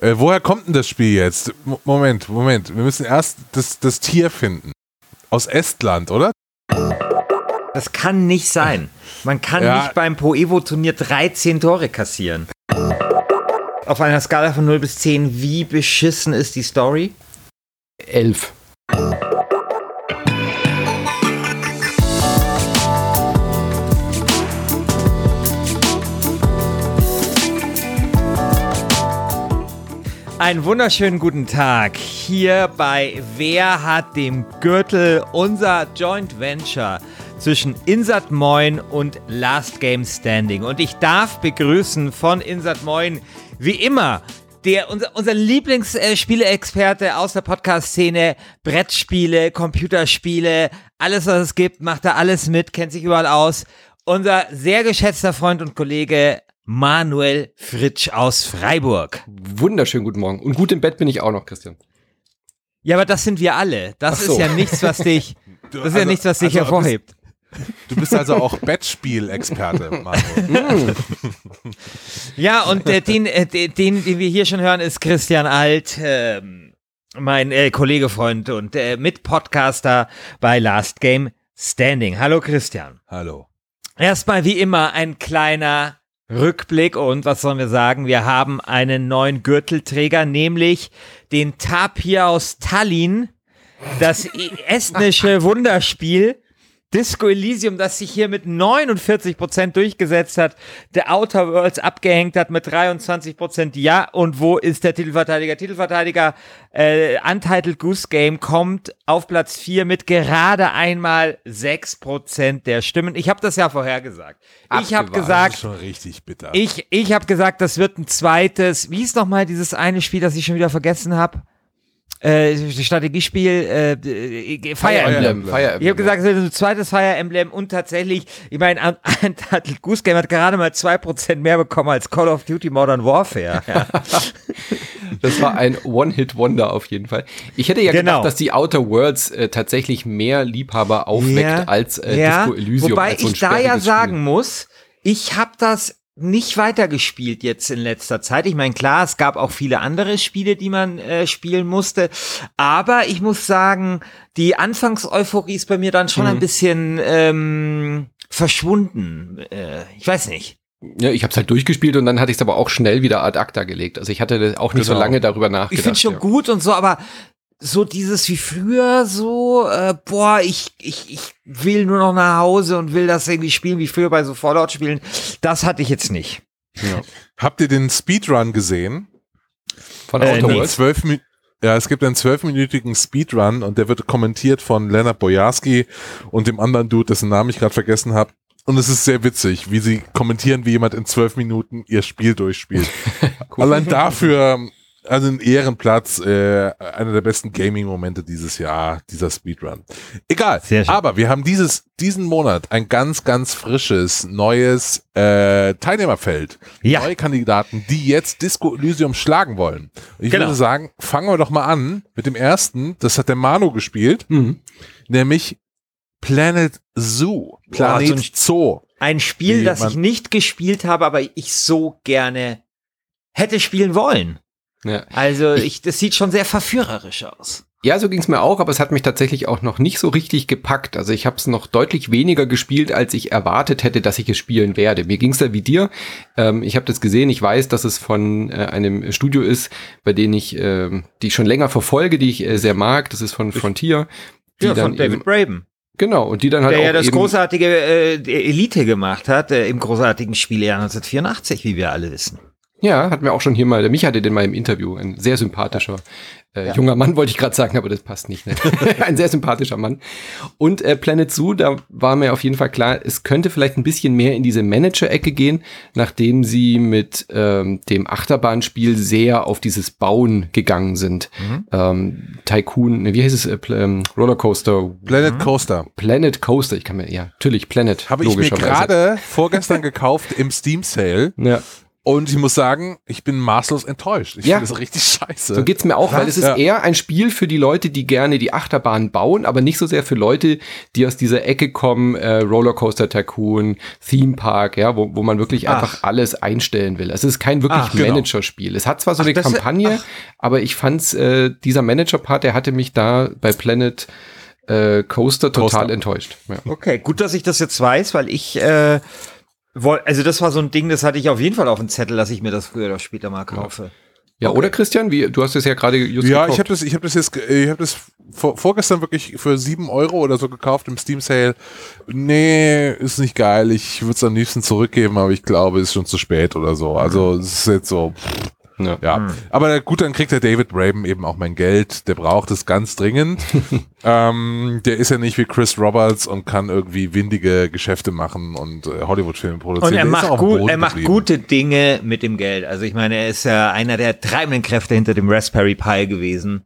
Äh, woher kommt denn das Spiel jetzt? Mo- Moment, Moment. Wir müssen erst das, das Tier finden. Aus Estland, oder? Das kann nicht sein. Man kann Ja. nicht beim Poevo-Turnier 13 Tore kassieren. Auf einer Skala von 0 bis 10, wie beschissen ist die Story? Elf. Einen wunderschönen guten Tag hier bei Wer hat dem Gürtel unser Joint Venture zwischen Insat Moin und Last Game Standing. Und ich darf begrüßen von Insat Moin wie immer der, unser, unser Lieblingsspieleexperte aus der Podcast-Szene, Brettspiele, Computerspiele, alles was es gibt, macht er alles mit, kennt sich überall aus. Unser sehr geschätzter Freund und Kollege Manuel Fritsch aus Freiburg. Wunderschönen guten Morgen. Und gut im Bett bin ich auch noch, Christian. Ja, aber das sind wir alle. Das so. ist ja nichts, was dich, das ist ja also- nichts, was dich also hervorhebt. Du bist also auch Bettspiel-Experte, Marco. Ja, und äh, den, äh, den, den, den wir hier schon hören, ist Christian Alt, ähm, mein äh, Kollege, Freund und äh, Mitpodcaster bei Last Game Standing. Hallo Christian. Hallo. Erstmal wie immer ein kleiner Rückblick und was sollen wir sagen? Wir haben einen neuen Gürtelträger, nämlich den Tapir aus Tallinn, das estnische Wunderspiel. Disco Elysium, das sich hier mit 49% durchgesetzt hat, der Outer Worlds abgehängt hat mit 23%. Ja, und wo ist der Titelverteidiger? Titelverteidiger äh, Untitled Goose Game kommt auf Platz 4 mit gerade einmal 6% der Stimmen. Ich habe das ja vorhergesagt. Ich habe Abgewartet. Das gesagt, ist schon richtig bitter. ich, ich habe gesagt, das wird ein zweites. Wie ist nochmal dieses eine Spiel, das ich schon wieder vergessen habe? Äh, Strategiespiel, äh, äh, Fire Emblem. Fire Emblem. Ich habe gesagt, es wird ein zweites Fire Emblem und tatsächlich, ich meine, ein Untitled Goose Game hat gerade mal 2% mehr bekommen als Call of Duty Modern Warfare. Ja. Das war ein One-Hit-Wonder auf jeden Fall. Ich hätte ja Genau. gedacht, dass die Outer Worlds äh, tatsächlich mehr Liebhaber aufweckt als äh, Disco Elysium. Wobei als so ich da ja sagen muss, ich habe das nicht weitergespielt jetzt in letzter Zeit. Ich meine, klar, es gab auch viele andere Spiele, die man äh, spielen musste. Aber ich muss sagen, die Anfangseuphorie ist bei mir dann schon Mhm. ein bisschen ähm, verschwunden. Äh, ich weiß nicht. Ja, ich habe es halt durchgespielt und dann hatte ich es aber auch schnell wieder ad acta gelegt. Also ich hatte auch nicht so Genau. lange darüber nachgedacht. Ich finde schon ja. gut und so, aber so dieses wie früher, so, äh, boah, ich, ich, ich will nur noch nach Hause und will das irgendwie spielen wie früher bei so Fallout-Spielen, das hatte ich jetzt nicht. Habt ihr den Speedrun gesehen? Von Äh, nee. Worlds. Zwölf Mi- ja, es gibt einen zwölfminütigen Speedrun und der wird kommentiert von Leonard Bojarski und dem anderen Dude, dessen Namen ich gerade vergessen habe. Und es ist sehr witzig, wie sie kommentieren, wie jemand in zwölf Minuten ihr Spiel durchspielt. Allein dafür, also ein Ehrenplatz, äh, einer der besten Gaming-Momente dieses Jahr, dieser Speedrun. Egal, Sehr schön. aber wir haben dieses, diesen Monat ein ganz, ganz frisches, neues äh, Teilnehmerfeld. Ja. Neue Kandidaten, die jetzt Disco Elysium schlagen wollen. Ich Genau. würde sagen, fangen wir doch mal an mit dem ersten, das hat der Manu gespielt, Mhm. nämlich Planet Zoo. Planet so ein- Zoo. Ein Spiel, das ich nicht gespielt habe, aber ich so gerne hätte spielen wollen. Ja. Also ich, das sieht schon sehr verführerisch aus. Ja, so ging es mir auch, aber es hat mich tatsächlich auch noch nicht so richtig gepackt. Also ich habe es noch deutlich weniger gespielt, als ich erwartet hätte, dass ich es spielen werde. Mir ging es da wie dir. Ähm, ich habe das gesehen, ich weiß, dass es von äh, einem Studio ist, bei denen ich, ähm, die ich schon länger verfolge, die ich äh, sehr mag. Das ist von Frontier. Ja, von David Braben, genau, und die dann halt der auch ja das großartige äh, Elite gemacht hat, äh, im großartigen Spieljahr 1984, wie wir alle wissen. Ja, hatten wir auch schon hier mal, der Mich hatte den mal im Interview, ein sehr sympathischer äh, junger Mann, wollte ich gerade sagen, aber das passt nicht. Ne? ein sehr sympathischer Mann. Und äh, Planet Zoo, da war mir auf jeden Fall klar, es könnte vielleicht ein bisschen mehr in diese Manager-Ecke gehen, nachdem sie mit ähm, dem Achterbahnspiel sehr auf dieses Bauen gegangen sind. Ähm, Tycoon, ne, wie heißt es? Äh, ähm, Rollercoaster. Planet Coaster. Planet Coaster, ich kann mir, ja, natürlich, Planet. Habe ich mir gerade vorgestern gekauft im Steam Sale. Ja. Und ich muss sagen, ich bin maßlos enttäuscht. Ich Ja. finde das richtig scheiße. So geht's mir auch, weil es ist Ja. eher ein Spiel für die Leute, die gerne die Achterbahn bauen, aber nicht so sehr für Leute, die aus dieser Ecke kommen, äh, Rollercoaster Tycoon, Theme Park, ja, wo, wo man wirklich Ach. einfach alles einstellen will. Also es ist kein wirklich Ach, genau. Managerspiel. Es hat zwar so Ach, eine Kampagne, ach. aber ich fand's, äh, dieser Manager-Part, der hatte mich da bei Planet äh, Coaster total Coaster. enttäuscht. Ja. Okay, gut, dass ich das jetzt weiß, weil ich äh, also das war so ein Ding, das hatte ich auf jeden Fall auf dem Zettel, dass ich mir das früher oder später mal kaufe. ja, oder Christian? Wie, du hast es ja gerade just Ja, gekauft. ich habe das, ich habe das jetzt, ich habe das vor, vorgestern wirklich für sieben Euro oder so gekauft im Steam Sale. Nee, ist nicht geil. Ich würde es am liebsten zurückgeben, aber ich glaube, es ist schon zu spät oder so. Also es ist jetzt so. Ja. Ja, aber gut, dann kriegt der David Braben eben auch mein Geld. Der braucht es ganz dringend. ähm, der ist ja nicht wie Chris Roberts und kann irgendwie windige Geschäfte machen und äh, Hollywood-Filme produzieren. Und er macht, gut, er macht geblieben. gute Dinge mit dem Geld. Also ich meine, er ist ja einer der treibenden Kräfte hinter dem Raspberry Pi gewesen,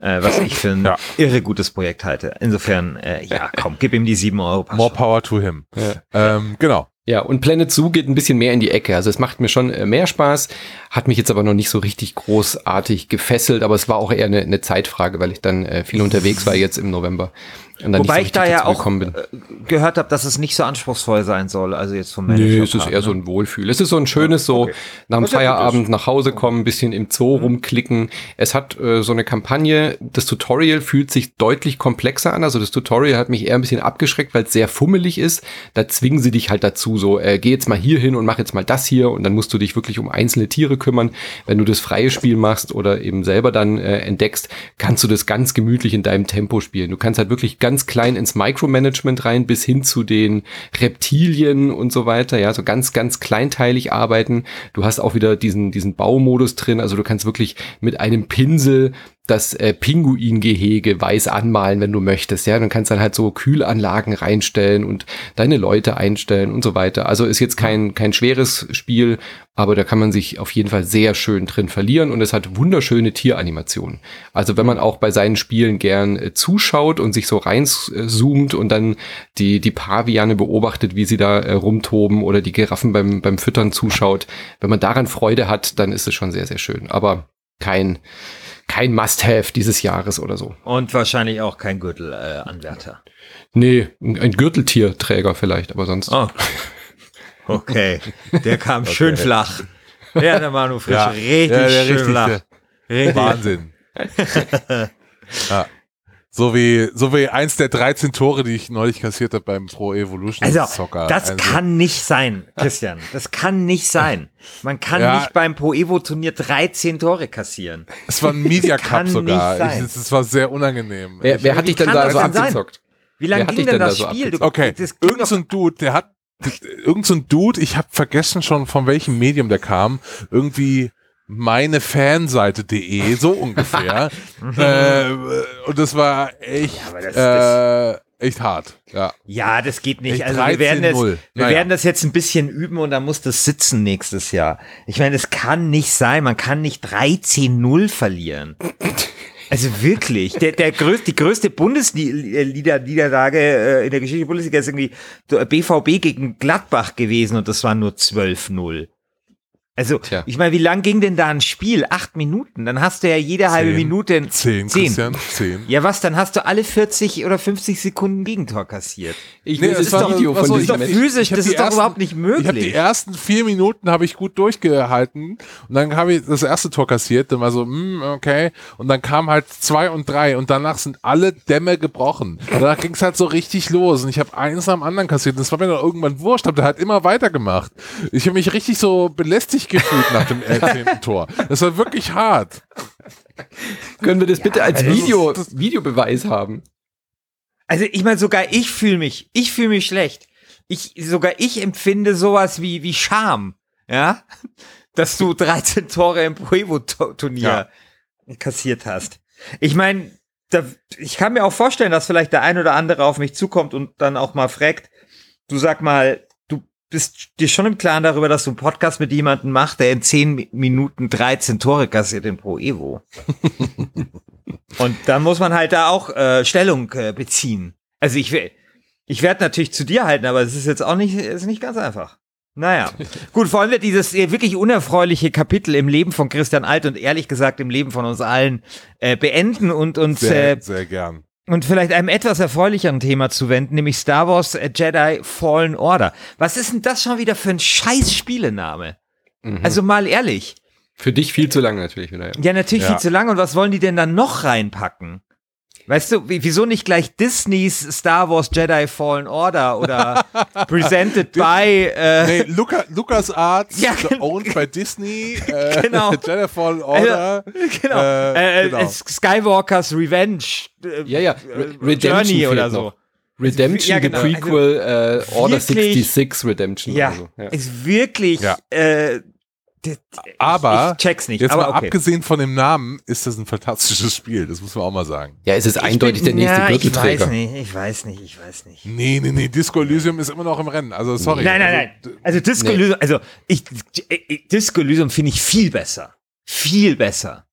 äh, was ich für ein Ja. irre gutes Projekt halte. Insofern, äh, ja, komm, gib ihm die sieben Euro. More schon. power to him. Ja. Ähm, genau. Ja, und Planet Zoo geht ein bisschen mehr in die Ecke. Also es macht mir schon äh, mehr Spaß, hat mich jetzt aber noch nicht so richtig großartig gefesselt, aber es war auch eher eine, eine Zeitfrage, weil ich dann äh, viel unterwegs war jetzt im November. Und dann Wobei nicht ich so da ja auch äh, gehört habe, dass es nicht so anspruchsvoll sein soll. Also jetzt vom Manager. Nee, es ist eher so ein Wohlfühl. Es ist so ein schönes so Okay. nach dem Was Feierabend nach Hause kommen, ein bisschen im Zoo rumklicken. Es hat äh, so eine Kampagne, das Tutorial fühlt sich deutlich komplexer an. Also das Tutorial hat mich eher ein bisschen abgeschreckt, weil es sehr fummelig ist. Da zwingen sie dich halt dazu, so äh, geh jetzt mal hier hin und mach jetzt mal das hier und dann musst du dich wirklich um einzelne Tiere kümmern. Wenn du das freie Spiel machst oder eben selber dann äh, entdeckst, kannst du das ganz gemütlich in deinem Tempo spielen. Du kannst halt wirklich ganz klein ins Micromanagement rein bis hin zu den Reptilien und so weiter, ja, so ganz, ganz kleinteilig arbeiten. Du hast auch wieder diesen, diesen Baumodus drin, also du kannst wirklich mit einem Pinsel das äh, Pinguingehege weiß anmalen, wenn du möchtest, ja, dann kannst dann halt so Kühlanlagen reinstellen und deine Leute einstellen und so weiter. Also ist jetzt kein kein schweres Spiel, aber da kann man sich auf jeden Fall sehr schön drin verlieren und es hat wunderschöne Tieranimationen. Also wenn man auch bei seinen Spielen gern äh, zuschaut und sich so reinzoomt und dann die die Paviane beobachtet, wie sie da äh, rumtoben oder die Giraffen beim beim Füttern zuschaut, wenn man daran Freude hat, dann ist es schon sehr sehr schön, aber kein kein Must-Have dieses Jahres oder so. Und wahrscheinlich auch kein Gürtelanwärter. Äh. Nee, ein Gürteltierträger vielleicht, aber sonst. oh. Okay, der kam schön flach. Ja, der Manu Frisch, Ja. richtig Ja, der schön richtig, flach. Richtig. Wahnsinn. ja. So wie, so wie eins der 13 Tore, die ich neulich kassiert habe beim Pro Evolution Also, Soccer. das Also, kann nicht sein, Christian. Das kann nicht sein. Man kann Ja. nicht beim Pro Evo Turnier 13 Tore kassieren. Es war ein Media Cup sogar. nicht sein. Ich, es war sehr unangenehm. Wer, wer wie hat dich denn da das so abgezockt? Wie lange ging dich denn denn da das so Spiel? Du, Okay, irgend so ein Dude, der hat, irgend so ein Dude, ich habe vergessen schon, von welchem Medium der kam, irgendwie meine Fanseite.de, so ungefähr. äh, und das war echt, aber das- äh, echt hart. Ja. ja, das geht nicht. Echt Also wir werden das, 13-0. wir Naja. werden das jetzt ein bisschen üben und dann muss das sitzen nächstes Jahr. Ich meine, das kann nicht sein. Man kann nicht 13-0 verlieren. Also wirklich, der, der größte, die größte Bundesliga-Niederlage äh, in der Geschichte der Bundesliga ist irgendwie BVB gegen Gladbach gewesen und das war nur 12-0. Also, Tja. ich meine, wie lang ging denn da ein Spiel? Acht Minuten. Dann hast du ja jede halbe Zehn. Minute ein- Zehn, Zehn. Christian, zehn. Ja, was? Dann hast du alle 40 oder 50 Sekunden Gegentor kassiert. Ich Nee, das war- Video war von hab Match. die- Physisch, hab das ist doch ersten- überhaupt nicht Ich habe die möglich. ersten vier Minuten habe ich gut durchgehalten und dann habe ich das erste Tor kassiert, dann war so, hm, okay, und dann kam halt zwei und drei und danach sind alle Dämme gebrochen. Danach ging es halt so richtig los und ich habe eins nach dem anderen kassiert und das war mir dann irgendwann wurscht, aber der hat immer weitergemacht. Ich habe mich richtig so belästigt gefühlt nach dem äh, zehnten Tor. Das war wirklich hart. Können wir das bitte als das Video, ist- Videobeweis haben? Also ich meine, sogar ich fühle mich, ich fühle mich schlecht. Ich, sogar ich empfinde sowas wie, wie Scham, ja, dass du 13 Tore im Pro Evo Turnier kassiert hast. Ich meine, da, ich kann mir auch vorstellen, dass vielleicht der ein oder andere auf mich zukommt und dann auch mal fragt, du sag mal, bist dir schon im Klaren darüber, dass du einen Podcast mit jemandem machst, der in 10 Mi- Minuten 13 Tore kassiert in Pro Evo. und dann muss man halt da auch äh, Stellung äh, beziehen. Also ich will, ich werde natürlich zu dir halten, aber es ist jetzt auch nicht, ist nicht ganz einfach. Naja, gut, wollen wir dieses äh, wirklich unerfreuliche Kapitel im Leben von Christian Alt und ehrlich gesagt im Leben von uns allen äh, beenden und uns Sehr, äh, sehr gern. Und vielleicht einem etwas erfreulicheren Thema zuwenden, nämlich Star Wars äh, Jedi Fallen Order. Was ist denn das schon wieder für ein scheiß Spielename? Mhm. Also mal ehrlich. Für dich viel zu lang natürlich wieder. Ja. Ja, natürlich Ja. viel zu lang. Und was wollen die denn dann noch reinpacken? Weißt du, wie- wieso nicht gleich Disneys Star Wars Jedi Fallen Order oder presented by äh, Nee, Luca, Lucas Arts, Ja, owned by Disney, äh, Genau. Jedi Fallen Order. genau, Äh, äh, genau. äh, Skywalkers Revenge äh, Ja, ja. äh, Re- Redemption Journey oder noch. so. Redemption, Ja, genau. the Prequel, äh, Order wirklich- 66 Redemption. Ja, oder so. ja. ist wirklich Ja. äh, Aber ich, ich check's nicht, Jetzt aber mal okay. abgesehen von dem Namen ist das ein fantastisches Spiel, das muss man auch mal sagen. ja, es ist eindeutig der nächste ja, ich Gürtelträger. weiß nicht, ich weiß nicht, ich weiß nicht. Nee, nee, nee, Disco Elysium ist immer noch im Rennen. Also sorry. Nein, nein, also, nein. Also Disco Nee. Elysium, also ich, ich- Disco Elysium finde ich viel besser. Viel besser.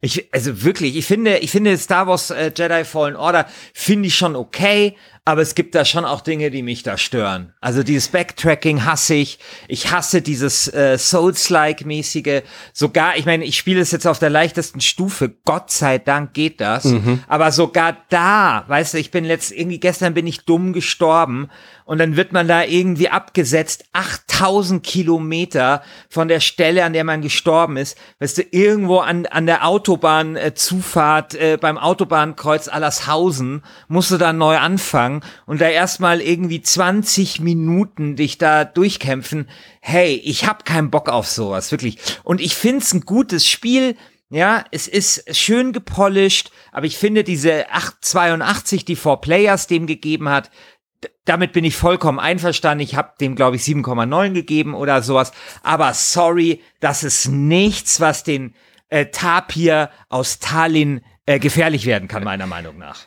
Ich, also wirklich, ich finde, ich finde Star Wars äh, Jedi Fallen Order finde ich schon okay, aber es gibt da schon auch Dinge, die mich da stören. Also dieses Backtracking hasse ich. Ich hasse dieses äh, Souls-like-mäßige. Sogar, ich meine, ich spiele es jetzt auf der leichtesten Stufe. Gott sei Dank geht das. Aber sogar da, weißt du, ich bin letzt, irgendwie gestern bin ich dumm gestorben und dann wird man da irgendwie abgesetzt, 8000 Kilometer von der Stelle, an der man gestorben ist. Weißt du, irgendwo an, an der Autobahn äh, beim Autobahnkreuz Allershausen, musst du da neu anfangen und da erstmal irgendwie 20 Minuten dich da durchkämpfen. Hey, ich hab keinen Bock auf sowas, wirklich. Und ich find's ein gutes Spiel. Ja, es ist schön gepolished, aber ich finde diese 882, die Four Players dem gegeben hat, damit bin ich vollkommen einverstanden. Ich habe dem, glaube ich, 7,9 gegeben oder sowas. Aber sorry, das ist nichts, was den äh, Tapir aus Tallinn äh, gefährlich werden kann, meiner Meinung nach.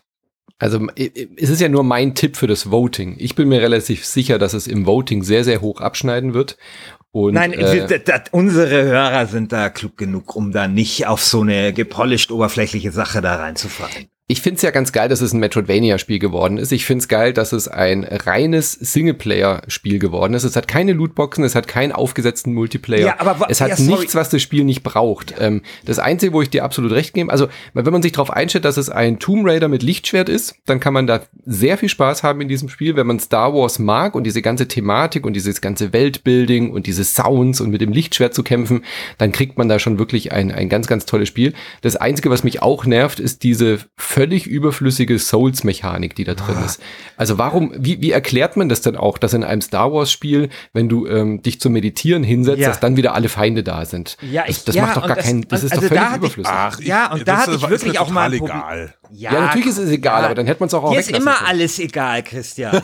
Also es ist ja nur mein Tipp für das Voting. Ich bin mir relativ sicher, dass es im Voting sehr, sehr hoch abschneiden wird. Und, Nein, äh, d- d- unsere Hörer sind da klug genug, um da nicht auf so eine gepolished oberflächliche Sache da reinzufallen. Ich finde es ja ganz geil, dass es ein Metroidvania-Spiel geworden ist. Ich finde es geil, dass es ein reines Singleplayer-Spiel geworden ist. Es hat keine Lootboxen, es hat keinen aufgesetzten Multiplayer. Ja, aber es hat ja, nichts, was das Spiel nicht braucht. Ähm, das Einzige, wo ich dir absolut recht gebe, also wenn man sich darauf einstellt, dass es ein Tomb Raider mit Lichtschwert ist, dann kann man da sehr viel Spaß haben in diesem Spiel. Wenn man Star Wars mag und diese ganze Thematik und dieses ganze Weltbuilding und diese Sounds und mit dem Lichtschwert zu kämpfen, dann kriegt man da schon wirklich ein, ein ganz, ganz tolles Spiel. Das Einzige, was mich auch nervt, ist diese völlig überflüssige Souls-Mechanik, die da drin Ah. ist. Also warum, wie, wie erklärt man das denn auch, dass in einem Star Wars-Spiel, wenn du ähm, dich zum Meditieren hinsetzt, Ja. dass dann wieder alle Feinde da sind? Ja, das, ich- das ja, macht doch gar das- keinen, das ist also doch da völlig hatte ich- überflüssig. Ach, Ja, und da das hatte ich ist wirklich auch mal egal. ja, natürlich ist es egal, aber dann hätte man es auch, auch Dir ist immer können. alles egal, Christian.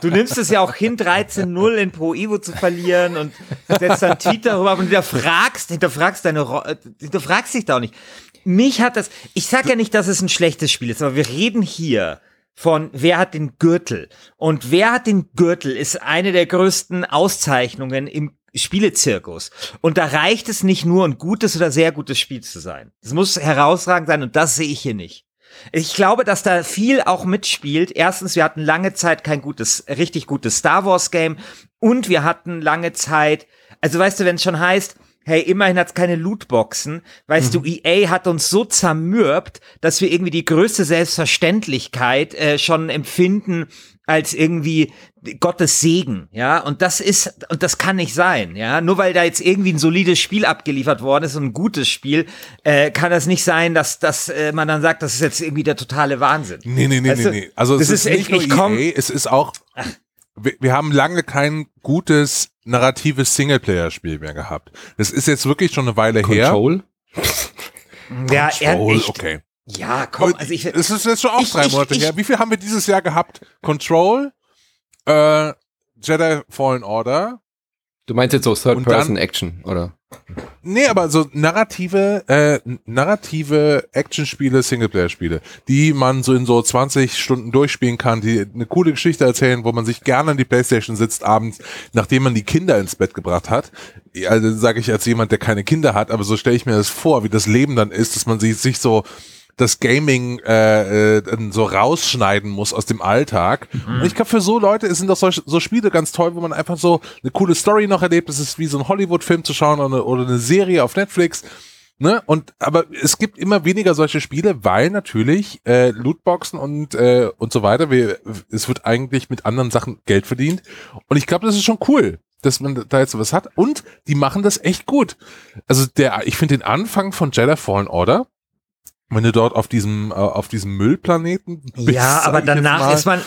Du nimmst es ja auch hin, 13-0 in Pro Evo zu verlieren und setzt dann Tweet darüber und hinterfragst, hinterfragst deine, Ro äh, hinterfragst dich da auch nicht. Mich hat das, ich sag ja nicht, dass es ein schlechtes Spiel ist, aber wir reden hier von wer hat den Gürtel. Und wer hat den Gürtel ist eine der größten Auszeichnungen im Spielezirkus. Und da reicht es nicht nur, ein gutes oder sehr gutes Spiel zu sein. Es muss herausragend sein und das sehe ich hier nicht. Ich glaube, dass da viel auch mitspielt. Erstens, wir hatten lange Zeit kein gutes, richtig gutes Star Wars Game und wir hatten lange Zeit, also weißt du, wenn es schon heißt, hey, immerhin hat's keine Lootboxen, weißt du, EA hat uns so zermürbt, dass wir irgendwie die größte Selbstverständlichkeit äh, schon empfinden als irgendwie Gottes Segen, ja, und das ist, und das kann nicht sein, ja, nur weil da jetzt irgendwie ein solides Spiel abgeliefert worden ist und ein gutes Spiel, äh, kann das nicht sein, dass, dass äh, man dann sagt, das ist jetzt irgendwie der totale Wahnsinn. Nee, nee, nee, Weißt nee, nee. Also es ist, ist- nicht ich- nur ich komm- EA, es ist auch, wir, wir haben lange kein gutes narratives Singleplayer-Spiel mehr gehabt. Das ist jetzt wirklich schon eine Weile her. Control? Ja, Control, echt. okay. Ja, komm, also ich, es ist jetzt schon auch ich- drei ich- Monate ich- her. Wie viel haben wir dieses Jahr gehabt? Control, äh, Jedi Fallen Order. Du meinst jetzt so Third-Person-Action, oder? Nee, aber so narrative, äh, narrative Actionspiele, Singleplayer-Spiele, die man so in so 20 Stunden durchspielen kann, die eine coole Geschichte erzählen, wo man sich gerne an die Playstation sitzt abends, nachdem man die Kinder ins Bett gebracht hat. Also sage ich als jemand, der keine Kinder hat, aber so stelle ich mir das vor, wie das Leben dann ist, dass man sich, sich so das Gaming äh, äh, so rausschneiden muss aus dem Alltag. Und ich glaube, für so Leute sind doch solche, so Spiele ganz toll, wo man einfach so eine coole Story noch erlebt. Es ist wie so ein Hollywood-Film zu schauen oder eine, oder eine Serie auf Netflix. Ne? Und aber es gibt immer weniger solche Spiele, weil natürlich äh, Lootboxen und äh, und so weiter, wir, es wird eigentlich mit anderen Sachen Geld verdient. Und ich glaube, das ist schon cool, dass man da jetzt was hat. Und die machen das echt gut. Also der, ich finde den Anfang von Jedi Fallen Order, wenn du dort auf diesem äh, auf diesem Müllplaneten bist, ja, aber ich danach ist man,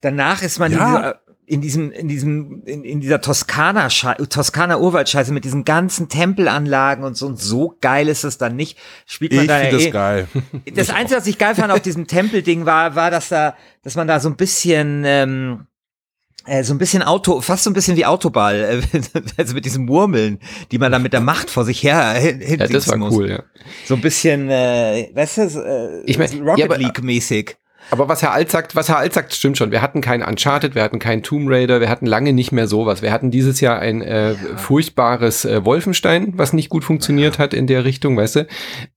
danach ist man Ja. in diesem, in diesem, in, in dieser Toskana, Toskana Urwaldscheiße mit diesen ganzen Tempelanlagen und so und so geil ist es dann nicht. Spielt man ich da finde ja das eh, geil. Das Einzige, was ich geil fand auf diesem Tempelding war, war, dass da, dass man da so ein bisschen, ähm, äh, so ein bisschen Auto, fast so ein bisschen wie Autoball, äh, also mit diesen Murmeln, die man da mit der Macht vor sich her hin, Ja, das war muss. cool, ja. So ein bisschen, äh, weißt du, äh, Ich mein, Rocket ja, League mäßig. Aber was Herr Alt sagt, was Herr Alt sagt, stimmt schon. Wir hatten keinen Uncharted, wir hatten keinen Tomb Raider, wir hatten lange nicht mehr sowas. Wir hatten dieses Jahr ein äh, furchtbares äh, Wolfenstein, was nicht gut funktioniert hat in der Richtung, weißt du.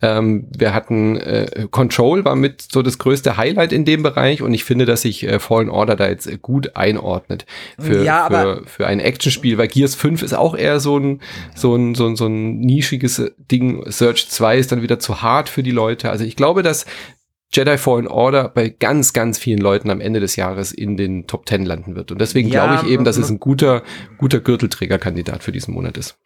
Ähm, wir hatten äh, Control, war mit so das größte Highlight in dem Bereich und ich finde, dass sich äh, Fallen Order da jetzt äh, gut einordnet für, Ja, für, für ein Actionspiel, weil Gears 5 ist auch eher so ein, so ein, so ein, so ein nischiges äh, Ding. Search 2 ist dann wieder zu hart für die Leute. Also ich glaube, dass Jedi Fallen Order bei ganz, ganz vielen Leuten am Ende des Jahres in den Top 10 landen wird. Und deswegen Ja, glaube ich eben, dass es ein guter, guter Gürtelträgerkandidat für diesen Monat ist.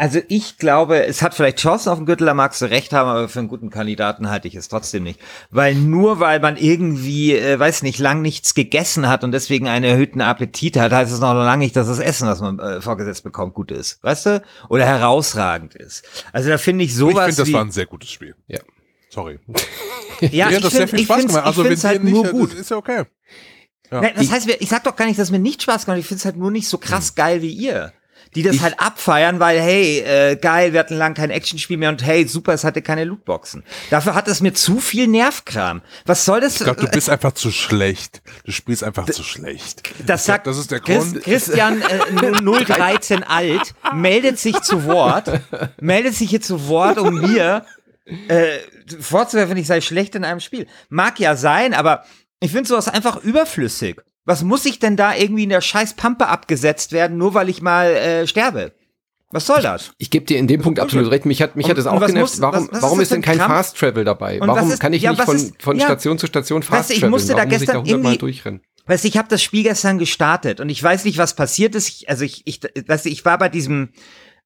Also ich glaube, es hat vielleicht Chancen auf den Gürtel, da magst du recht haben, aber für einen guten Kandidaten halte ich es trotzdem nicht. Weil nur weil man irgendwie, äh, weiß nicht, lang nichts gegessen hat und deswegen einen erhöhten Appetit hat, heißt es noch lange nicht, dass das Essen, was man äh, vorgesetzt bekommt, gut ist. Weißt du? Oder herausragend ist. Also da finde ich ich sowas finde, das wie, war ein sehr gutes Spiel. Ja. Sorry. ja, Mir ich hat das sehr finde viel ich Spaß gemacht. Also ich wenn find's halt dir nur nicht, gut. das ist ja okay. Ja. Nein, das heißt, ich sag doch gar nicht, dass mir nicht Spaß gemacht. Ich finde es halt nur nicht so krass geil wie ihr. Die das halt abfeiern, weil, hey, äh, geil, wir hatten lang kein Actionspiel mehr und hey, super, es hatte keine Lootboxen. Dafür hat es mir zu viel Nervkram. Was soll das? Ich glaube, du bist einfach zu schlecht. Du spielst einfach zu schlecht. das sagt das ist der Chris, Grund. Christian äh, 013 alt, meldet sich zu Wort, meldet sich hier zu Wort, um mir äh, vorzuwerfen, ich sei schlecht in einem Spiel. Mag ja sein, aber ich finde sowas einfach überflüssig. Was muss ich denn da irgendwie in der scheiß Pampe abgesetzt werden, nur weil ich mal äh, sterbe? Was soll das? Ich gebe dir in dem Punkt absolut recht. Mich hat, mich Und- hat es und auch genervt. muss- warum was- was warum ist das denn kein Krampf? Fast Travel dabei? Und Warum ist- kann ich ja, nicht von, ist- von ja. Station zu Station Weißt Fast du, ich traveln? musste da Warum muss ich da gestern irgendwie- durchrennen? Weißt du, ich habe das Spiel gestern gestartet und ich weiß nicht, was passiert ist. Ich, also ich, ich, weißt du, ich war bei diesem,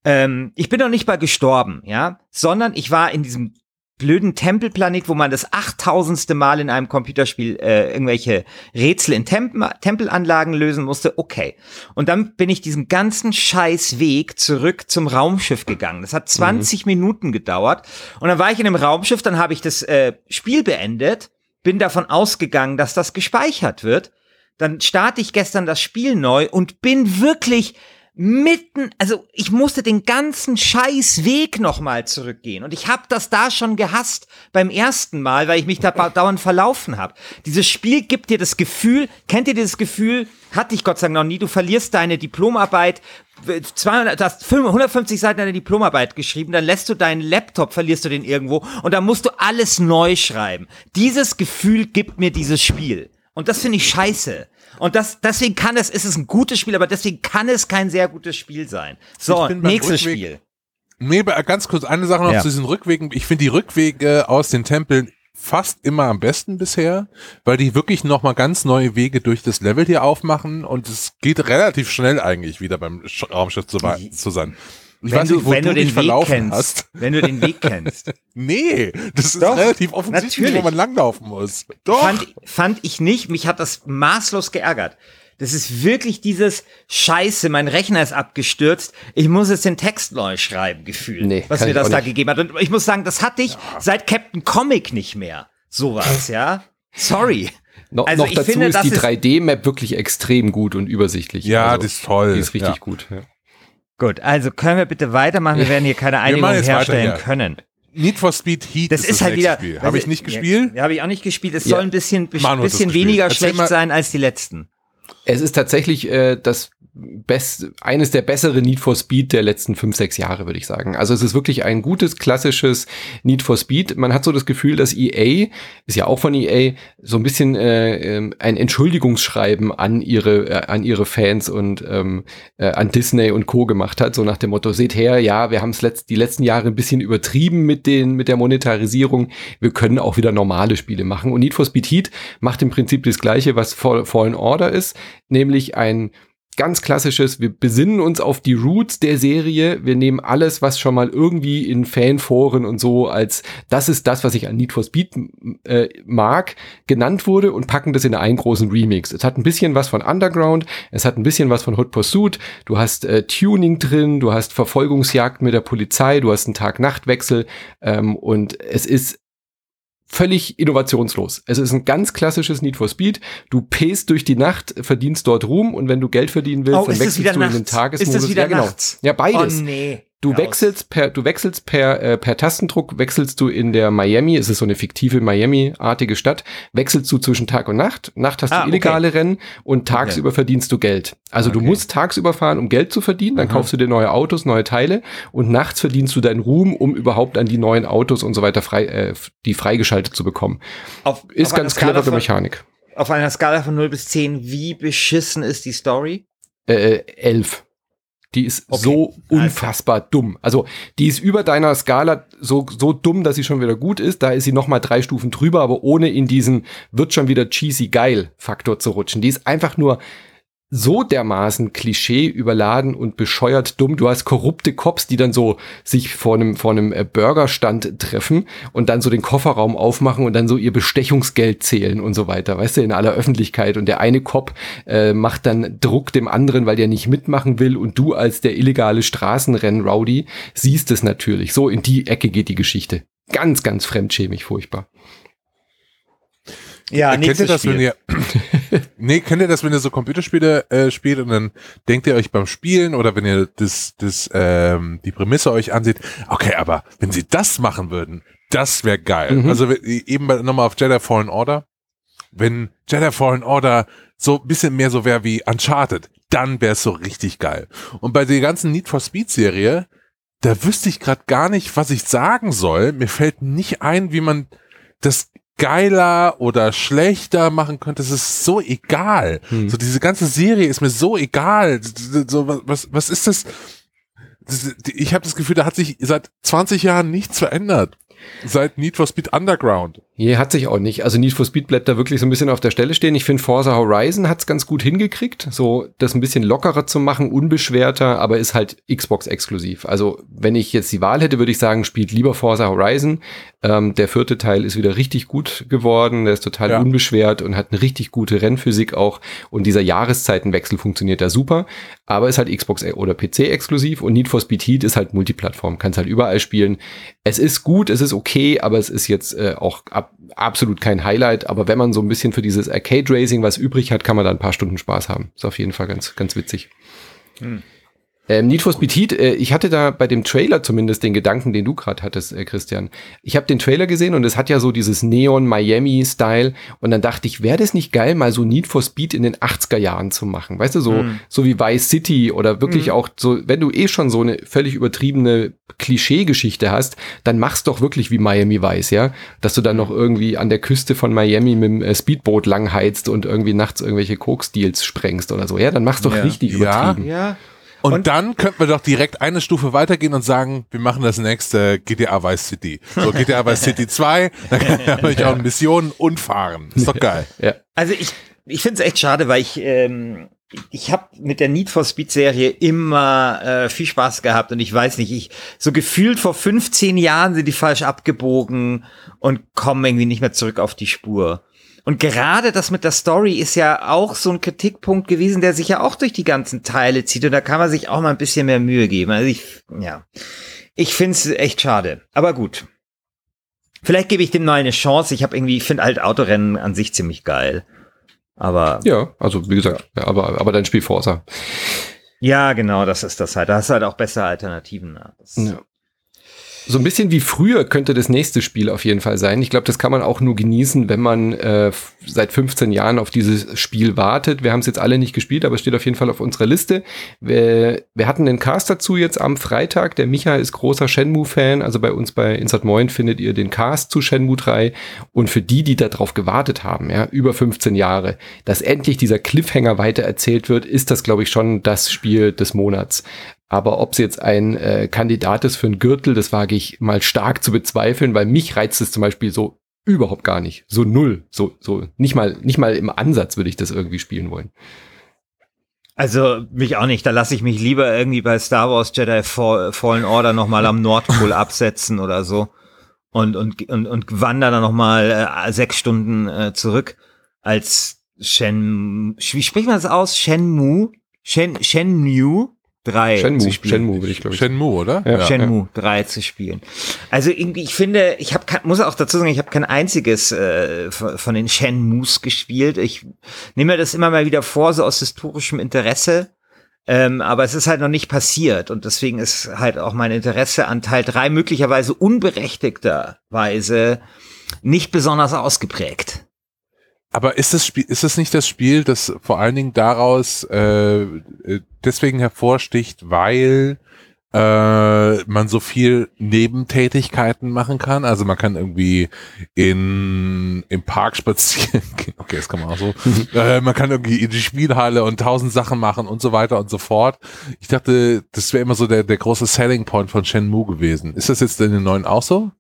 ähm, ich bin noch nicht mal gestorben, ja, sondern ich war in diesem blöden Tempelplanet, wo man das achttausendste Mal in einem Computerspiel äh, irgendwelche Rätsel in Tempel, Tempelanlagen lösen musste. Okay. Und dann bin ich diesen ganzen scheiß Weg zurück zum Raumschiff gegangen. Das hat 20 Minuten gedauert. Und dann war ich in einem Raumschiff, dann habe ich das äh, Spiel beendet, bin davon ausgegangen, dass das gespeichert wird. Dann starte ich gestern das Spiel neu und bin wirklich mitten, also ich musste den ganzen scheiß Weg nochmal zurückgehen. Und ich habe das da schon gehasst beim ersten Mal, weil ich mich da dauernd verlaufen habe. Dieses Spiel gibt dir das Gefühl, kennt ihr dieses Gefühl, hatte ich Gott sei Dank noch nie, du verlierst deine Diplomarbeit, 200, du hast 150 Seiten deiner Diplomarbeit geschrieben, dann lässt du deinen Laptop, verlierst du den irgendwo und dann musst du alles neu schreiben. Dieses Gefühl gibt mir dieses Spiel. Und das finde ich scheiße. Und das, deswegen kann es, ist es ein gutes Spiel, aber deswegen kann es kein sehr gutes Spiel sein. So, nächstes Rückweg- Spiel. Nee, ganz kurz eine Sache noch Ja. zu diesen Rückwegen. Ich finde die Rückwege aus den Tempeln fast immer am besten bisher, weil die wirklich nochmal ganz neue Wege durch das Level hier aufmachen und es geht relativ schnell eigentlich wieder beim Sch- Raumschiff zu, zu sein. Ich Wenn weiß du, nicht, wo wenn du, du dich den Weg verlaufen kennst. hast. Wenn du den Weg kennst. Nee, das ist Doch, relativ offensichtlich, natürlich. wo man langlaufen muss. Doch. Fand, fand ich nicht. Mich hat das maßlos geärgert. Das ist wirklich dieses Scheiße, mein Rechner ist abgestürzt. Ich muss jetzt den Text neu schreiben, Gefühl, Nee, was mir das da nicht. gegeben hat. Und ich muss sagen, das hatte ich seit Captain Comic nicht mehr. Sowas, ja. Sorry. No, Also noch ich dazu finde, ist das die ist- 3D-Map wirklich extrem gut und übersichtlich. Ja, Also, die ist toll. Die ist richtig Ja. gut. Ja. Gut, also können wir bitte weitermachen. Wir werden hier keine Einigung jetzt weiter herstellen hier. können. Need for Speed Heat Das ist, halt nächste wieder. Spiel. Habe ich nicht gespielt? Ja, habe ich auch nicht gespielt. Es Ja. soll ein bisschen, das bisschen gespielt. weniger Erzähl schlecht mal- sein als die letzten. Es ist tatsächlich äh, das best, eines der besseren Need for Speed der letzten fünf, sechs Jahre, würde ich sagen. Also es ist wirklich ein gutes, klassisches Need for Speed. Man hat so das Gefühl, dass EA, ist ja auch von EA, so ein bisschen äh, ähm, ein Entschuldigungsschreiben an ihre, äh, an ihre Fans und ähm, äh, an Disney und Co. gemacht hat, so nach dem Motto, seht her, ja, wir haben es letzt, die letzten Jahre ein bisschen übertrieben mit den, mit der Monetarisierung. Wir können auch wieder normale Spiele machen. Und Need for Speed Heat macht im Prinzip das Gleiche, was Fallen Order ist, nämlich ein ganz klassisches, wir besinnen uns auf die Roots der Serie, wir nehmen alles, was schon mal irgendwie in Fanforen und so als das ist das, was ich an Need for Speed äh, mag, genannt wurde und packen das in einen großen Remix. Es hat ein bisschen was von Underground, es hat ein bisschen was von Hot Pursuit, du hast äh, Tuning drin, du hast Verfolgungsjagd mit der Polizei, du hast einen Tag-Nacht-Wechsel ähm, und es ist völlig innovationslos. Es ist ein ganz klassisches Need for Speed. Du pest durch die Nacht, verdienst dort Ruhm und wenn du Geld verdienen willst, Oh, dann wechselst du in nachts? den Tagesmodus. Ist es wieder ja, genau. nachts? Ja, beides. Oh nee. Du wechselst per, du wechselst per, äh, per Tastendruck, wechselst du in der Miami, es ist so eine fiktive Miami-artige Stadt, wechselst du zwischen Tag und Nacht. Nacht hast Ah, du illegale Rennen und tagsüber Okay. verdienst du Geld. Also du Okay. musst tagsüber fahren, um Geld zu verdienen, dann Aha. kaufst du dir neue Autos, neue Teile und nachts verdienst du deinen Ruhm, um überhaupt an die neuen Autos und so weiter frei, äh, die freigeschaltet zu bekommen. Auf, Ist auf ganz clevere Mechanik. Auf einer Skala von 0 bis 10, wie beschissen ist die Story? Äh, elf. Die ist Okay. so unfassbar dumm. Also die ist über deiner Skala so, so dumm, dass sie schon wieder gut ist. Da ist sie noch mal drei Stufen drüber, aber ohne in diesen wird schon wieder cheesy geil Faktor zu rutschen. Die ist einfach nur so dermaßen Klischee überladen und bescheuert dumm. Du hast korrupte Cops, die dann so sich vor einem, vor einem äh, Burgerstand treffen und dann so den Kofferraum aufmachen und dann so ihr Bestechungsgeld zählen und so weiter, weißt du, in aller Öffentlichkeit. Und der eine Cop äh, macht dann Druck dem anderen, weil der nicht mitmachen will und du als der illegale Straßenrennen-Rowdy siehst es natürlich. So in die Ecke geht die Geschichte. Ganz, ganz fremdschämig, furchtbar. Ja, kennt ihr das, wenn ihr, nee, kennt ihr das, wenn ihr so Computerspiele äh, spielt und dann denkt ihr euch beim Spielen oder wenn ihr das, das, ähm, die Prämisse euch ansieht, okay, aber wenn sie das machen würden, das wäre geil. Mhm. Also eben nochmal auf Jedi Fallen Order, wenn Jedi Fallen Order so ein bisschen mehr so wäre wie Uncharted, dann wäre es so richtig geil. Und bei der ganzen Need for Speed Serie, da wüsste ich gerade gar nicht, was ich sagen soll. Mir fällt nicht ein, wie man das geiler oder schlechter machen könnte. Es ist so egal. Hm. So diese ganze Serie ist mir so egal. So was was, was ist das? Das- Ich habe das Gefühl, da hat sich seit 20 Jahren nichts verändert. Seit Need for Speed Underground. Hier hat sich auch nicht. Also Need for Speed bleibt da wirklich so ein bisschen auf der Stelle stehen. Ich finde Forza Horizon hat's ganz gut hingekriegt, so das ein bisschen lockerer zu machen, unbeschwerter, aber ist halt Xbox exklusiv. Also wenn ich jetzt die Wahl hätte, würde ich sagen, spielt lieber Forza Horizon. Ähm, der vierte Teil ist wieder richtig gut geworden, der ist total Ja. unbeschwert und hat eine richtig gute Rennphysik auch. Und dieser Jahreszeitenwechsel funktioniert da super, aber ist halt Xbox oder PC exklusiv und Need for Speed Heat ist halt Multiplattform, kannst halt überall spielen. Es ist gut, es ist okay, aber es ist jetzt äh, auch ab, absolut kein Highlight. Aber wenn man so ein bisschen für dieses Arcade Racing was übrig hat, kann man da ein paar Stunden Spaß haben. Ist auf jeden Fall ganz, ganz witzig. Ähm, Need for Speed Heat, äh, ich hatte da bei dem Trailer zumindest den Gedanken, den du gerade hattest, äh, Christian. Ich habe den Trailer gesehen und es hat ja so dieses Neon Miami Style und dann dachte ich, wäre das nicht geil, mal so Need for Speed in den 80er Jahren zu machen, weißt du, so Mhm. so wie Vice City oder wirklich Mhm. auch so, wenn du eh schon so eine völlig übertriebene Klischee-Geschichte hast, dann mach's doch wirklich wie Miami Vice, ja, dass du dann noch irgendwie an der Küste von Miami mit dem äh, Speedboot langheizt und irgendwie nachts irgendwelche Coke-Deals sprengst oder so, ja, dann mach's doch Ja. richtig Ja. übertrieben. Ja. Und, Und- dann könnten wir doch direkt eine Stufe weitergehen und sagen, wir machen das nächste GTA Vice City. So GTA Vice City 2, da kann ich auch Missionen und fahren. Ist doch geil. Ja. Also ich, ich finde es echt schade, weil ich, ähm, ich habe mit der Need for Speed Serie immer äh, viel Spaß gehabt und ich weiß nicht, ich so gefühlt vor 15 Jahren sind die falsch abgebogen und kommen irgendwie nicht mehr zurück auf die Spur. Und gerade das mit der Story ist ja auch so ein Kritikpunkt gewesen, der sich ja auch durch die ganzen Teile zieht und da kann man sich auch mal ein bisschen mehr Mühe geben. Also ich, ja, ich finde es echt schade. Aber gut. Vielleicht gebe ich dem mal eine Chance. Ich habe irgendwie, ich finde halt Autorennen an sich ziemlich geil. Aber ja. Ja, also wie gesagt, ja, aber, aber dann Spiel Forza. genau, das ist das halt. Da hast du halt auch bessere Alternativen. Ja, das, Ja. So ein bisschen wie früher könnte das nächste Spiel auf jeden Fall sein. Ich glaube, das kann man auch nur genießen, wenn man äh, seit 15 Jahren auf dieses Spiel wartet. Wir haben es jetzt alle nicht gespielt, aber es steht auf jeden Fall auf unserer Liste. Wir, wir hatten den Cast dazu jetzt am Freitag. Der Micha ist großer Shenmue-Fan. Also bei uns bei Insert Moin findet ihr den Cast zu Shenmue 3. Und für die, die darauf gewartet haben, ja, über 15 Jahre, dass endlich dieser Cliffhanger weiter erzählt wird, ist das, glaube ich, schon das Spiel des Monats. Aber ob es jetzt ein äh, Kandidat ist für einen Gürtel, das wage ich mal stark zu bezweifeln, weil mich reizt es zum Beispiel so überhaupt gar nicht. So null. So, so nicht mal, nicht mal im Ansatz würde ich das irgendwie spielen wollen. Also mich auch nicht. Da lasse ich mich lieber irgendwie bei Star Wars Jedi Fallen Order nochmal am Nordpol absetzen oder so und und und, und wandere dann nochmal äh, sechs Stunden äh, zurück als Shen. Wie spricht man das aus? Shenmue? Shen Shenmue? 3 Shenmue, zu spielen. Shenmue würde ich glaube ich. Shenmue, oder? Ja. Shenmue 3 zu spielen. Also irgendwie, ich finde, ich habe muss auch dazu sagen, ich habe kein einziges äh, von von den Shenmues gespielt. Ich nehme mir das immer mal wieder vor, so aus historischem Interesse. Ähm, aber es ist halt noch nicht passiert und deswegen ist halt auch mein Interesse an Teil 3 möglicherweise unberechtigterweise nicht besonders ausgeprägt. Aber ist das Spiel, ist es nicht das Spiel, das vor allen Dingen daraus äh, äh, deswegen hervorsticht, weil äh, man so viel Nebentätigkeiten machen kann. Also man kann irgendwie in im Park spazieren. gehen. Okay, das kann man auch so. äh, man kann irgendwie in die Spielhalle und tausend Sachen machen und so weiter und so fort. Ich dachte, das wäre immer so der der große Selling Point von Shenmue gewesen. Ist das jetzt in den neuen auch so?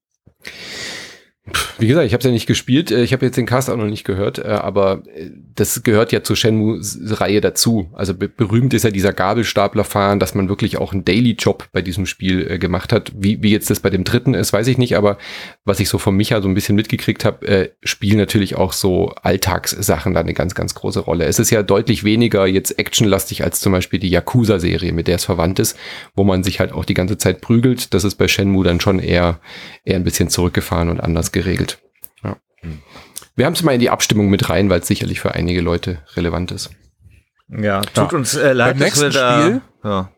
Wie gesagt, ich habe es ja nicht gespielt. äh, Ich habe jetzt den Cast auch noch nicht gehört, äh, aber äh, das gehört ja zur Shenmue-Reihe dazu. Also be berühmt ist ja dieser Gabelstaplerfahren, dass man wirklich auch einen Daily-Job bei diesem Spiel gemacht hat. Wie, wie jetzt das bei dem dritten ist, weiß ich nicht, aber was ich so von Micha so ein bisschen mitgekriegt habe, spielen natürlich auch so Alltagssachen da eine ganz, ganz große Rolle. Es ist ja deutlich weniger jetzt actionlastig als zum Beispiel die Yakuza-Serie, mit der es verwandt ist, wo man sich halt auch die ganze Zeit prügelt. Das ist bei Shenmue dann schon eher, eher ein bisschen zurückgefahren und anders geregelt. Ja. Wir haben es mal in die Abstimmung mit rein, weil es sicherlich für einige Leute relevant ist. Ja, tut Ja. uns äh, leid, Beim nächsten Spiel- ja.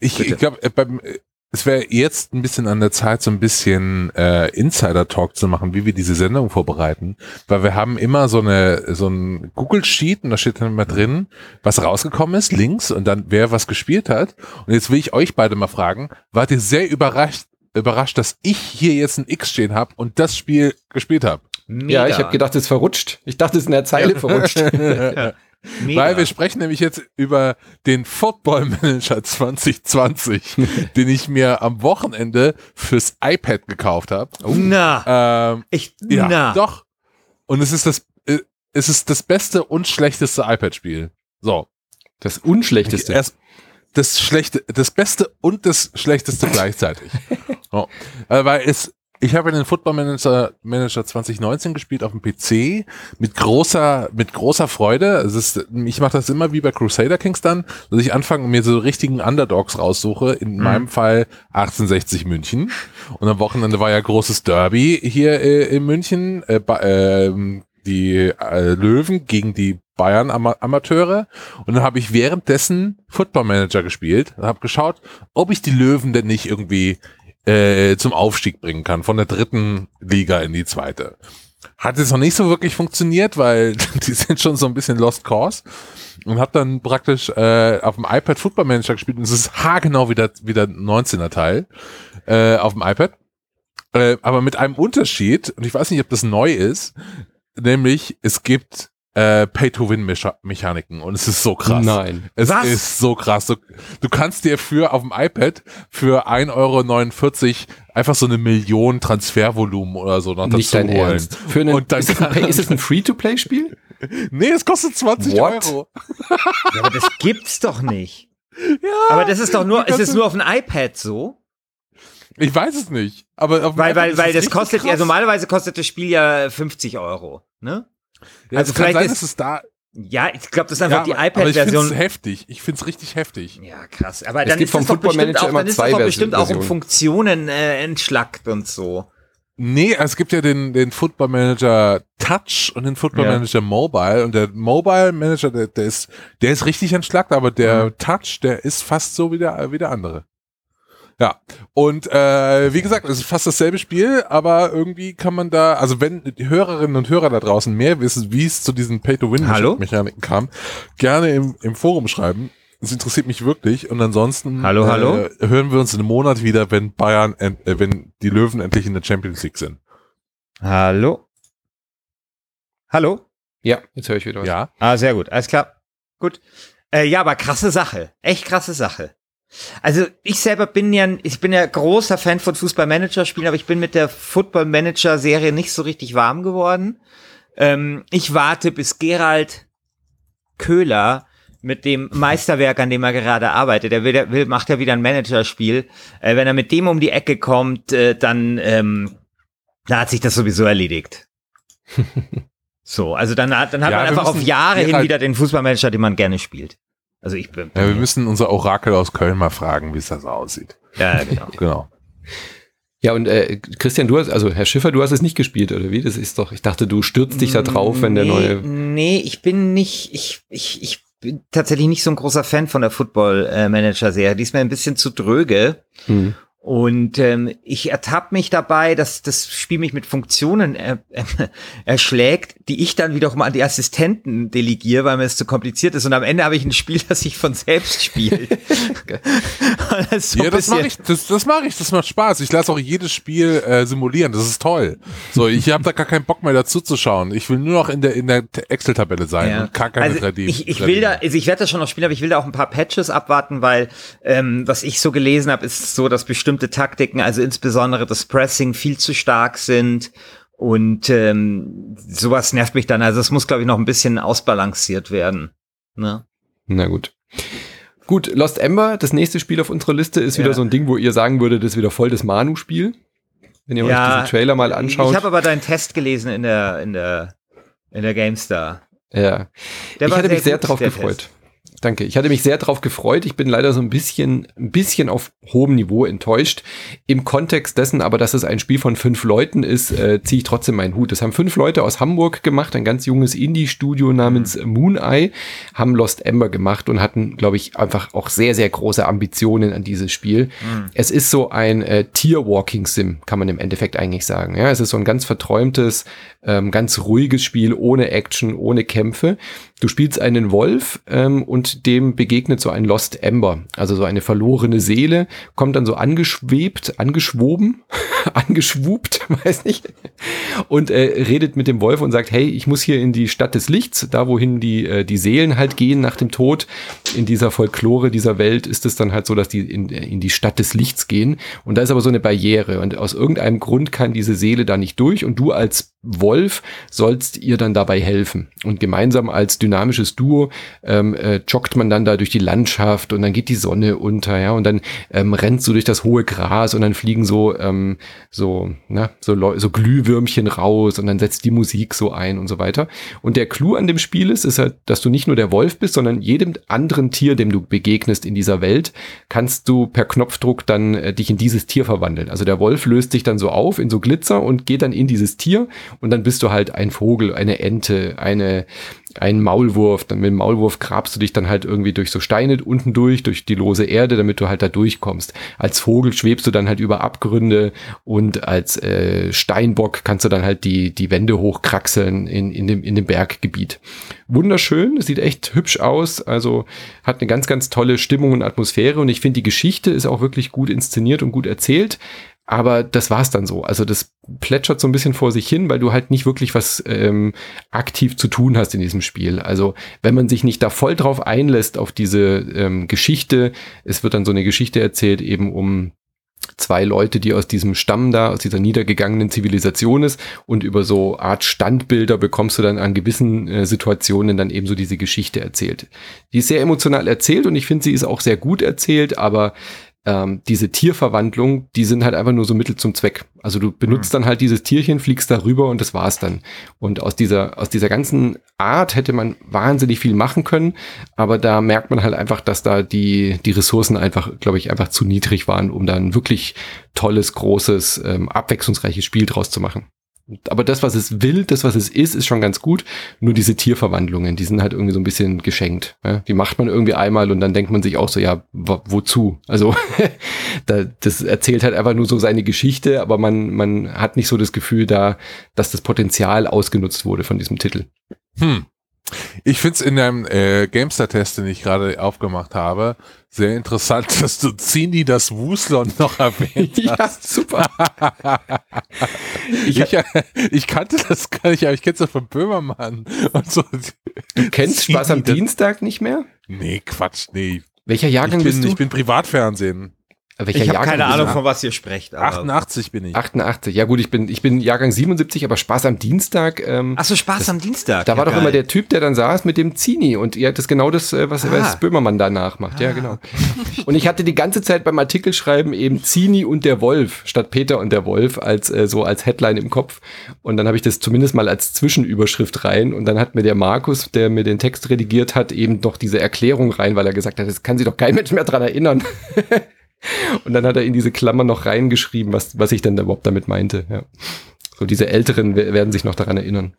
Ich, ich glaube, beim äh, es wäre jetzt ein bisschen an der Zeit, so ein bisschen äh, Insider-Talk zu machen, wie wir diese Sendung vorbereiten. Weil wir haben immer so eine so ein Google-Sheet und da steht dann immer drin, was rausgekommen ist, links und dann wer was gespielt hat. Und jetzt will ich euch beide mal fragen, wart ihr sehr überrascht, überrascht, dass ich hier jetzt ein X stehen habe und das Spiel gespielt habe? Ja, ich habe gedacht, es ist verrutscht. Ich dachte, es ist in der Zeile verrutscht. Mega. Weil wir sprechen nämlich jetzt über den Football Manager 2020, den ich mir am Wochenende fürs iPad gekauft habe. Na, Ähm, ich, ja, na. doch. Und es ist das, äh, es ist das beste und schlechteste iPad-Spiel. So. Das Unschlechteste. Erst das schlechte, das Beste und das Schlechteste gleichzeitig. so. äh, weil es, ich habe den Football Manager, Manager 2019 gespielt auf dem PC mit großer, mit großer Freude. Es ist, ich mache das immer wie bei Crusader Kings dann, dass ich anfange und mir so richtigen Underdogs raussuche. In meinem Fall 1860 München. Und am Wochenende war ja großes Derby hier äh, in München. Äh, ähm, die äh, Löwen gegen die Bayern Ama Amateure und dann habe ich währenddessen Football Manager gespielt und habe geschaut, ob ich die Löwen denn nicht irgendwie äh, zum Aufstieg bringen kann von der dritten Liga in die zweite. Hat jetzt noch nicht so wirklich funktioniert, weil die sind schon so ein bisschen Lost Cause und habe dann praktisch äh, auf dem iPad Football Manager gespielt und es ist haargenau wieder wieder 19er Teil äh, auf dem iPad. Äh, aber mit einem Unterschied, und ich weiß nicht, ob das neu ist, nämlich es gibt äh, Pay-to-Win-Mechaniken und es ist so krass. Nein. Es Was? ist so krass. Du, du kannst dir für auf dem iPad für 1,49 Euro einfach so eine Million Transfervolumen oder so noch Nicht dazu holen. Ernst. Für einen, Und dann ist, es ein, ist es ein Free-to-Play-Spiel? Nee, es kostet 20 What? Euro. Ja, aber das gibt's doch nicht. aber das ist doch nur, ist es nur auf dem iPad so? Ich weiß es nicht. Aber auf dem Weil, iPad weil, weil das kostet, ja, krass. normalerweise kostet das Spiel ja 50 Euro, ne? Ja, also es kann vielleicht sein, ist- dass es da. Ja, ich glaube, das ist einfach Ja, die aber ich iPad-Version. find's heftig. Ich find's richtig heftig. Ja, krass. Aber Es dann gibt ist vom es doch Football bestimmt Manager auch, immer dann ist doch bestimmt auch um. Funktionen äh, entschlackt und so. Nee, es gibt ja den, den Football Manager Touch und den Football Ja. Manager Mobile und der Mobile Manager, der, der ist, der ist richtig entschlackt, aber der Mhm. Touch, der ist fast so wie der, wie der andere. Ja, und äh, wie gesagt, es ist fast dasselbe Spiel, aber irgendwie kann man da, also wenn die Hörerinnen und Hörer da draußen mehr wissen, wie es zu diesen Pay-to-Win-Mechaniken kam, gerne im, im Forum schreiben. Es interessiert mich wirklich. Und ansonsten Hallo, äh, hallo? hören wir uns in einem Monat wieder, wenn Bayern, äh, wenn die Löwen endlich in der Champions League sind. Hallo? Hallo? Ja, jetzt höre ich wieder was. Ja. Ah, sehr gut, alles klar. Gut. Äh, ja, aber krasse Sache. Echt krasse Sache. Also ich selber bin ja, ich bin ja großer Fan von Fußball-Manager-Spielen, aber ich bin mit der Football-Manager-Serie nicht so richtig warm geworden. Ähm, ich warte, bis Gerald Köhler mit dem Meisterwerk, an dem er gerade arbeitet, er will, der will macht ja wieder ein Managerspiel. Äh, wenn er mit dem um die Ecke kommt, äh, dann, ähm, dann hat sich das sowieso erledigt. so, also dann hat, dann hat Ja, man einfach auf Jahre hin wieder den Fußballmanager, den man gerne spielt. Also ich bin. ja, wir müssen unser Orakel aus Köln mal fragen, wie es da so aussieht. ja, genau. Genau. Ja, und äh, Christian, du hast, also Herr Schiffer, du hast es nicht gespielt, oder wie? Das ist doch, ich dachte, du stürzt dich da drauf, wenn der nee, neue. Nee, ich bin nicht, ich, ich, ich bin tatsächlich nicht so ein großer Fan von der Football-Manager-Serie. Die ist mir ein bisschen zu dröge. Hm. Und ähm, ich ertappe mich dabei, dass das Spiel mich mit Funktionen er, äh, erschlägt, die ich dann wiederum an die Assistenten delegiere, weil mir es zu kompliziert ist. Und am Ende habe ich ein Spiel, das sich von selbst spielt. Und das so ja, das mache ich, das, das mache ich, das macht Spaß. Ich lasse auch jedes Spiel äh, simulieren, das ist toll. So, ich habe da gar keinen Bock mehr dazu zu schauen. Ich will nur noch in der in der Excel-Tabelle sein Ja. und gar keine also 3D. Ich, ich will da, also ich werde das schon noch spielen, aber ich will da auch ein paar Patches abwarten, weil ähm, was ich so gelesen habe, ist so, dass bestimmte Taktiken, also insbesondere das Pressing, viel zu stark sind. Und ähm, sowas nervt mich dann. Also es muss, glaube ich, noch ein bisschen ausbalanciert werden. Ne? Na gut. Gut, Lost Ember, das nächste Spiel auf unserer Liste ist wieder Ja. so ein Ding, wo ihr sagen würdet, das ist wieder voll das Manu-Spiel. Wenn ihr euch diesen Trailer mal anschaut. Ich habe aber deinen Test gelesen in der in der in der GameStar. ja. Der ich hatte mich sehr drauf der gefreut. Test. Danke. Ich hatte mich sehr drauf gefreut. Ich bin leider so ein bisschen, ein bisschen auf hohem Niveau enttäuscht. Im Kontext dessen aber, dass es ein Spiel von fünf Leuten ist, äh, ziehe ich trotzdem meinen Hut. Das haben fünf Leute aus Hamburg gemacht, ein ganz junges Indie-Studio namens Moon Eye, haben Lost Ember gemacht und hatten, glaube ich, einfach auch sehr, sehr große Ambitionen an dieses Spiel. Es ist so ein äh, Tier-Walking-Sim, kann man im Endeffekt eigentlich sagen. Ja, es ist so ein ganz verträumtes, ähm, ganz ruhiges Spiel, ohne Action, ohne Kämpfe. Du spielst einen Wolf ähm, und dem begegnet so ein Lost Ember, also so eine verlorene Seele, kommt dann so angeschwebt, angeschwoben, angeschwubt, weiß nicht, und äh, redet mit dem Wolf und sagt, hey, ich muss hier in die Stadt des Lichts, da wohin die, äh, die Seelen halt gehen nach dem Tod. In dieser Folklore dieser Welt ist es dann halt so, dass die in, in die Stadt des Lichts gehen. Und da ist aber so eine Barriere und aus irgendeinem Grund kann diese Seele da nicht durch und du als Wolf sollst ihr dann dabei helfen. Und gemeinsam als dynamisches Duo ähm, äh, joggt man dann da durch die Landschaft und dann geht die Sonne unter, ja, und dann ähm, rennst du durch das hohe Gras und dann fliegen so ähm, so na, so, so Glühwürmchen raus und dann setzt die Musik so ein und so weiter. Und der Clou an dem Spiel ist, ist halt, dass du nicht nur der Wolf bist, sondern jedem anderen Tier, dem du begegnest in dieser Welt, kannst du per Knopfdruck dann äh, dich in dieses Tier verwandeln. Also der Wolf löst sich dann so auf in so Glitzer und geht dann in dieses Tier und dann bist du halt ein Vogel, eine Ente, eine ein Maulwurf, dann mit dem Maulwurf grabst du dich dann halt irgendwie durch so Steine unten durch, durch die lose Erde, damit du halt da durchkommst. Als Vogel schwebst du dann halt über Abgründe und als äh, Steinbock kannst du dann halt die, die Wände hochkraxeln in, in, dem, in dem Berggebiet. Wunderschön, sieht echt hübsch aus, also hat eine ganz, ganz tolle Stimmung und Atmosphäre und ich finde, die Geschichte ist auch wirklich gut inszeniert und gut erzählt. Aber das war's dann so. Also das plätschert so ein bisschen vor sich hin, weil du halt nicht wirklich was ähm, aktiv zu tun hast in diesem Spiel. Also wenn man sich nicht da voll drauf einlässt auf diese ähm, Geschichte, es wird dann so eine Geschichte erzählt eben um zwei Leute, die aus diesem Stamm da, aus dieser niedergegangenen Zivilisation ist und über so Art Standbilder bekommst du dann an gewissen äh, Situationen dann eben so diese Geschichte erzählt. Die ist sehr emotional erzählt und ich finde, sie ist auch sehr gut erzählt, aber ähm, diese Tierverwandlung, die sind halt einfach nur so Mittel zum Zweck. Also du benutzt dann halt dieses Tierchen, fliegst darüber und das war's dann. Und aus dieser, aus dieser ganzen Art hätte man wahnsinnig viel machen können, aber da merkt man halt einfach, dass da die, die Ressourcen einfach, glaube ich, einfach zu niedrig waren, um da ein wirklich tolles, großes, ähm, abwechslungsreiches Spiel draus zu machen. Aber das, was es will, das, was es ist, ist schon ganz gut. Nur diese Tierverwandlungen, die sind halt irgendwie so ein bisschen geschenkt. Ja? Die macht man irgendwie einmal und dann denkt man sich auch so, ja, wo, wozu? Also da, das erzählt halt einfach nur so seine Geschichte, aber man, man hat nicht so das Gefühl da, dass das Potenzial ausgenutzt wurde von diesem Titel. Hm. Ich find's in deinem äh, Gamestar-Test, den ich gerade aufgemacht habe, sehr interessant, dass du Zini das Wuslon noch erwähnt ja, hast. super. ich, ich, ich, kannte das gar nicht, aber ich kenn's ja von Böhmermann und so. Du kennst Zini Spaß am Dienstag nicht mehr? Nee, Quatsch, nee. Welcher Jahrgang bin, bist du? Ich bin Privatfernsehen. Welcher ich habe keine Ahnung, von was ihr sprecht. 88 bin ich. 88, ja gut, ich bin, ich bin Jahrgang 77, aber Spaß am Dienstag. Ähm, Ach so, Spaß das, am Dienstag. Da ja, war geil. doch immer der Typ, der dann saß mit dem Zini und ihr das genau das, äh, was, ah. was Böhmermann danach macht. Ah, ja, genau. Und ich hatte die ganze Zeit beim Artikelschreiben eben Zini und der Wolf statt Peter und der Wolf als äh, so als Headline im Kopf. Und dann habe ich das zumindest mal als Zwischenüberschrift rein und dann hat mir der Markus, der mir den Text redigiert hat, eben doch diese Erklärung rein, weil er gesagt hat, das kann sich doch kein Mensch mehr dran erinnern. Und dann hat er in diese Klammer noch reingeschrieben, was, was ich denn überhaupt damit meinte. Ja. So diese Älteren werden sich noch daran erinnern.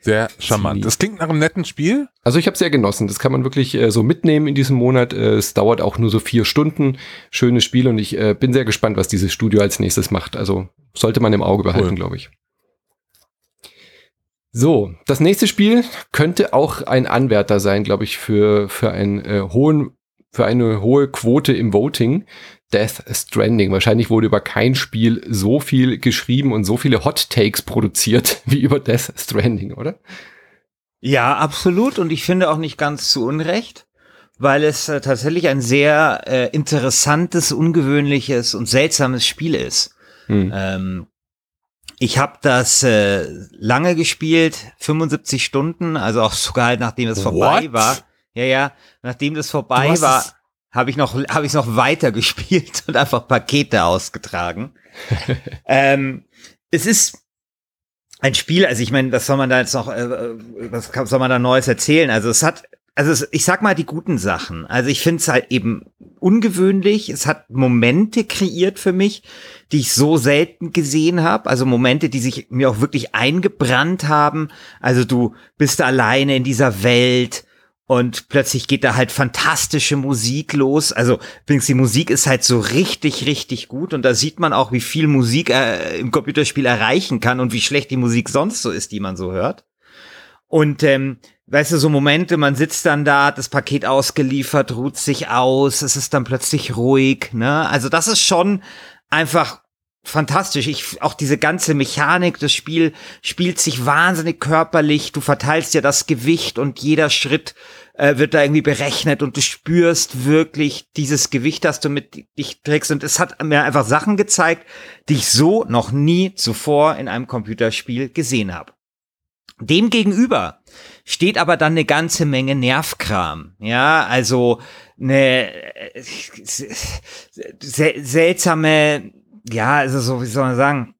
Sehr charmant. Das klingt nach einem netten Spiel. Also ich habe sehr genossen. Das kann man wirklich äh, so mitnehmen in diesem Monat. Äh, es dauert auch nur so vier Stunden. Schönes Spiel und ich äh, bin sehr gespannt, was dieses Studio als nächstes macht. Also sollte man im Auge behalten, cool. glaube ich. So, das nächste Spiel könnte auch ein Anwärter sein, glaube ich, für, für einen äh, hohen für eine hohe Quote im Voting. Death Stranding. Wahrscheinlich wurde über kein Spiel so viel geschrieben und so viele Hot Takes produziert wie über Death Stranding, oder? Ja, absolut. Und ich finde auch nicht ganz zu Unrecht, weil es äh, tatsächlich ein sehr äh, interessantes, ungewöhnliches und seltsames Spiel ist. Hm. Ähm, ich habe das äh, lange gespielt, 75 Stunden, also auch sogar halt nachdem es vorbei What? war. Ja, ja, nachdem das vorbei war, habe ich noch habe ich noch weiter gespielt und einfach Pakete ausgetragen. ähm, es ist ein Spiel, also ich meine, was soll man da jetzt noch, äh, äh was soll man da Neues erzählen? Also es hat, also es, ich sag mal die guten Sachen. Also ich finde es halt eben ungewöhnlich. Es hat Momente kreiert für mich, die ich so selten gesehen habe. Also Momente, die sich mir auch wirklich eingebrannt haben. Also du bist alleine in dieser Welt und plötzlich geht da halt fantastische Musik los. Also übrigens, die Musik ist halt so richtig, richtig gut und da sieht man auch, wie viel Musik äh, im Computerspiel erreichen kann und wie schlecht die Musik sonst so ist, die man so hört. Und ähm, weißt du, so Momente, man sitzt dann da, hat das Paket ausgeliefert, ruht sich aus, es ist dann plötzlich ruhig, ne? Also das ist schon einfach fantastisch. Ich, auch diese ganze Mechanik, das Spiel spielt sich wahnsinnig körperlich. Du verteilst ja das Gewicht und jeder Schritt äh, wird da irgendwie berechnet und du spürst wirklich dieses Gewicht, das du mit dich trägst. Und es hat mir einfach Sachen gezeigt, die ich so noch nie zuvor in einem Computerspiel gesehen habe. Demgegenüber steht aber dann eine ganze Menge Nervkram. Ja, also eine äh, seltsame, ja, also so, wie soll man sagen,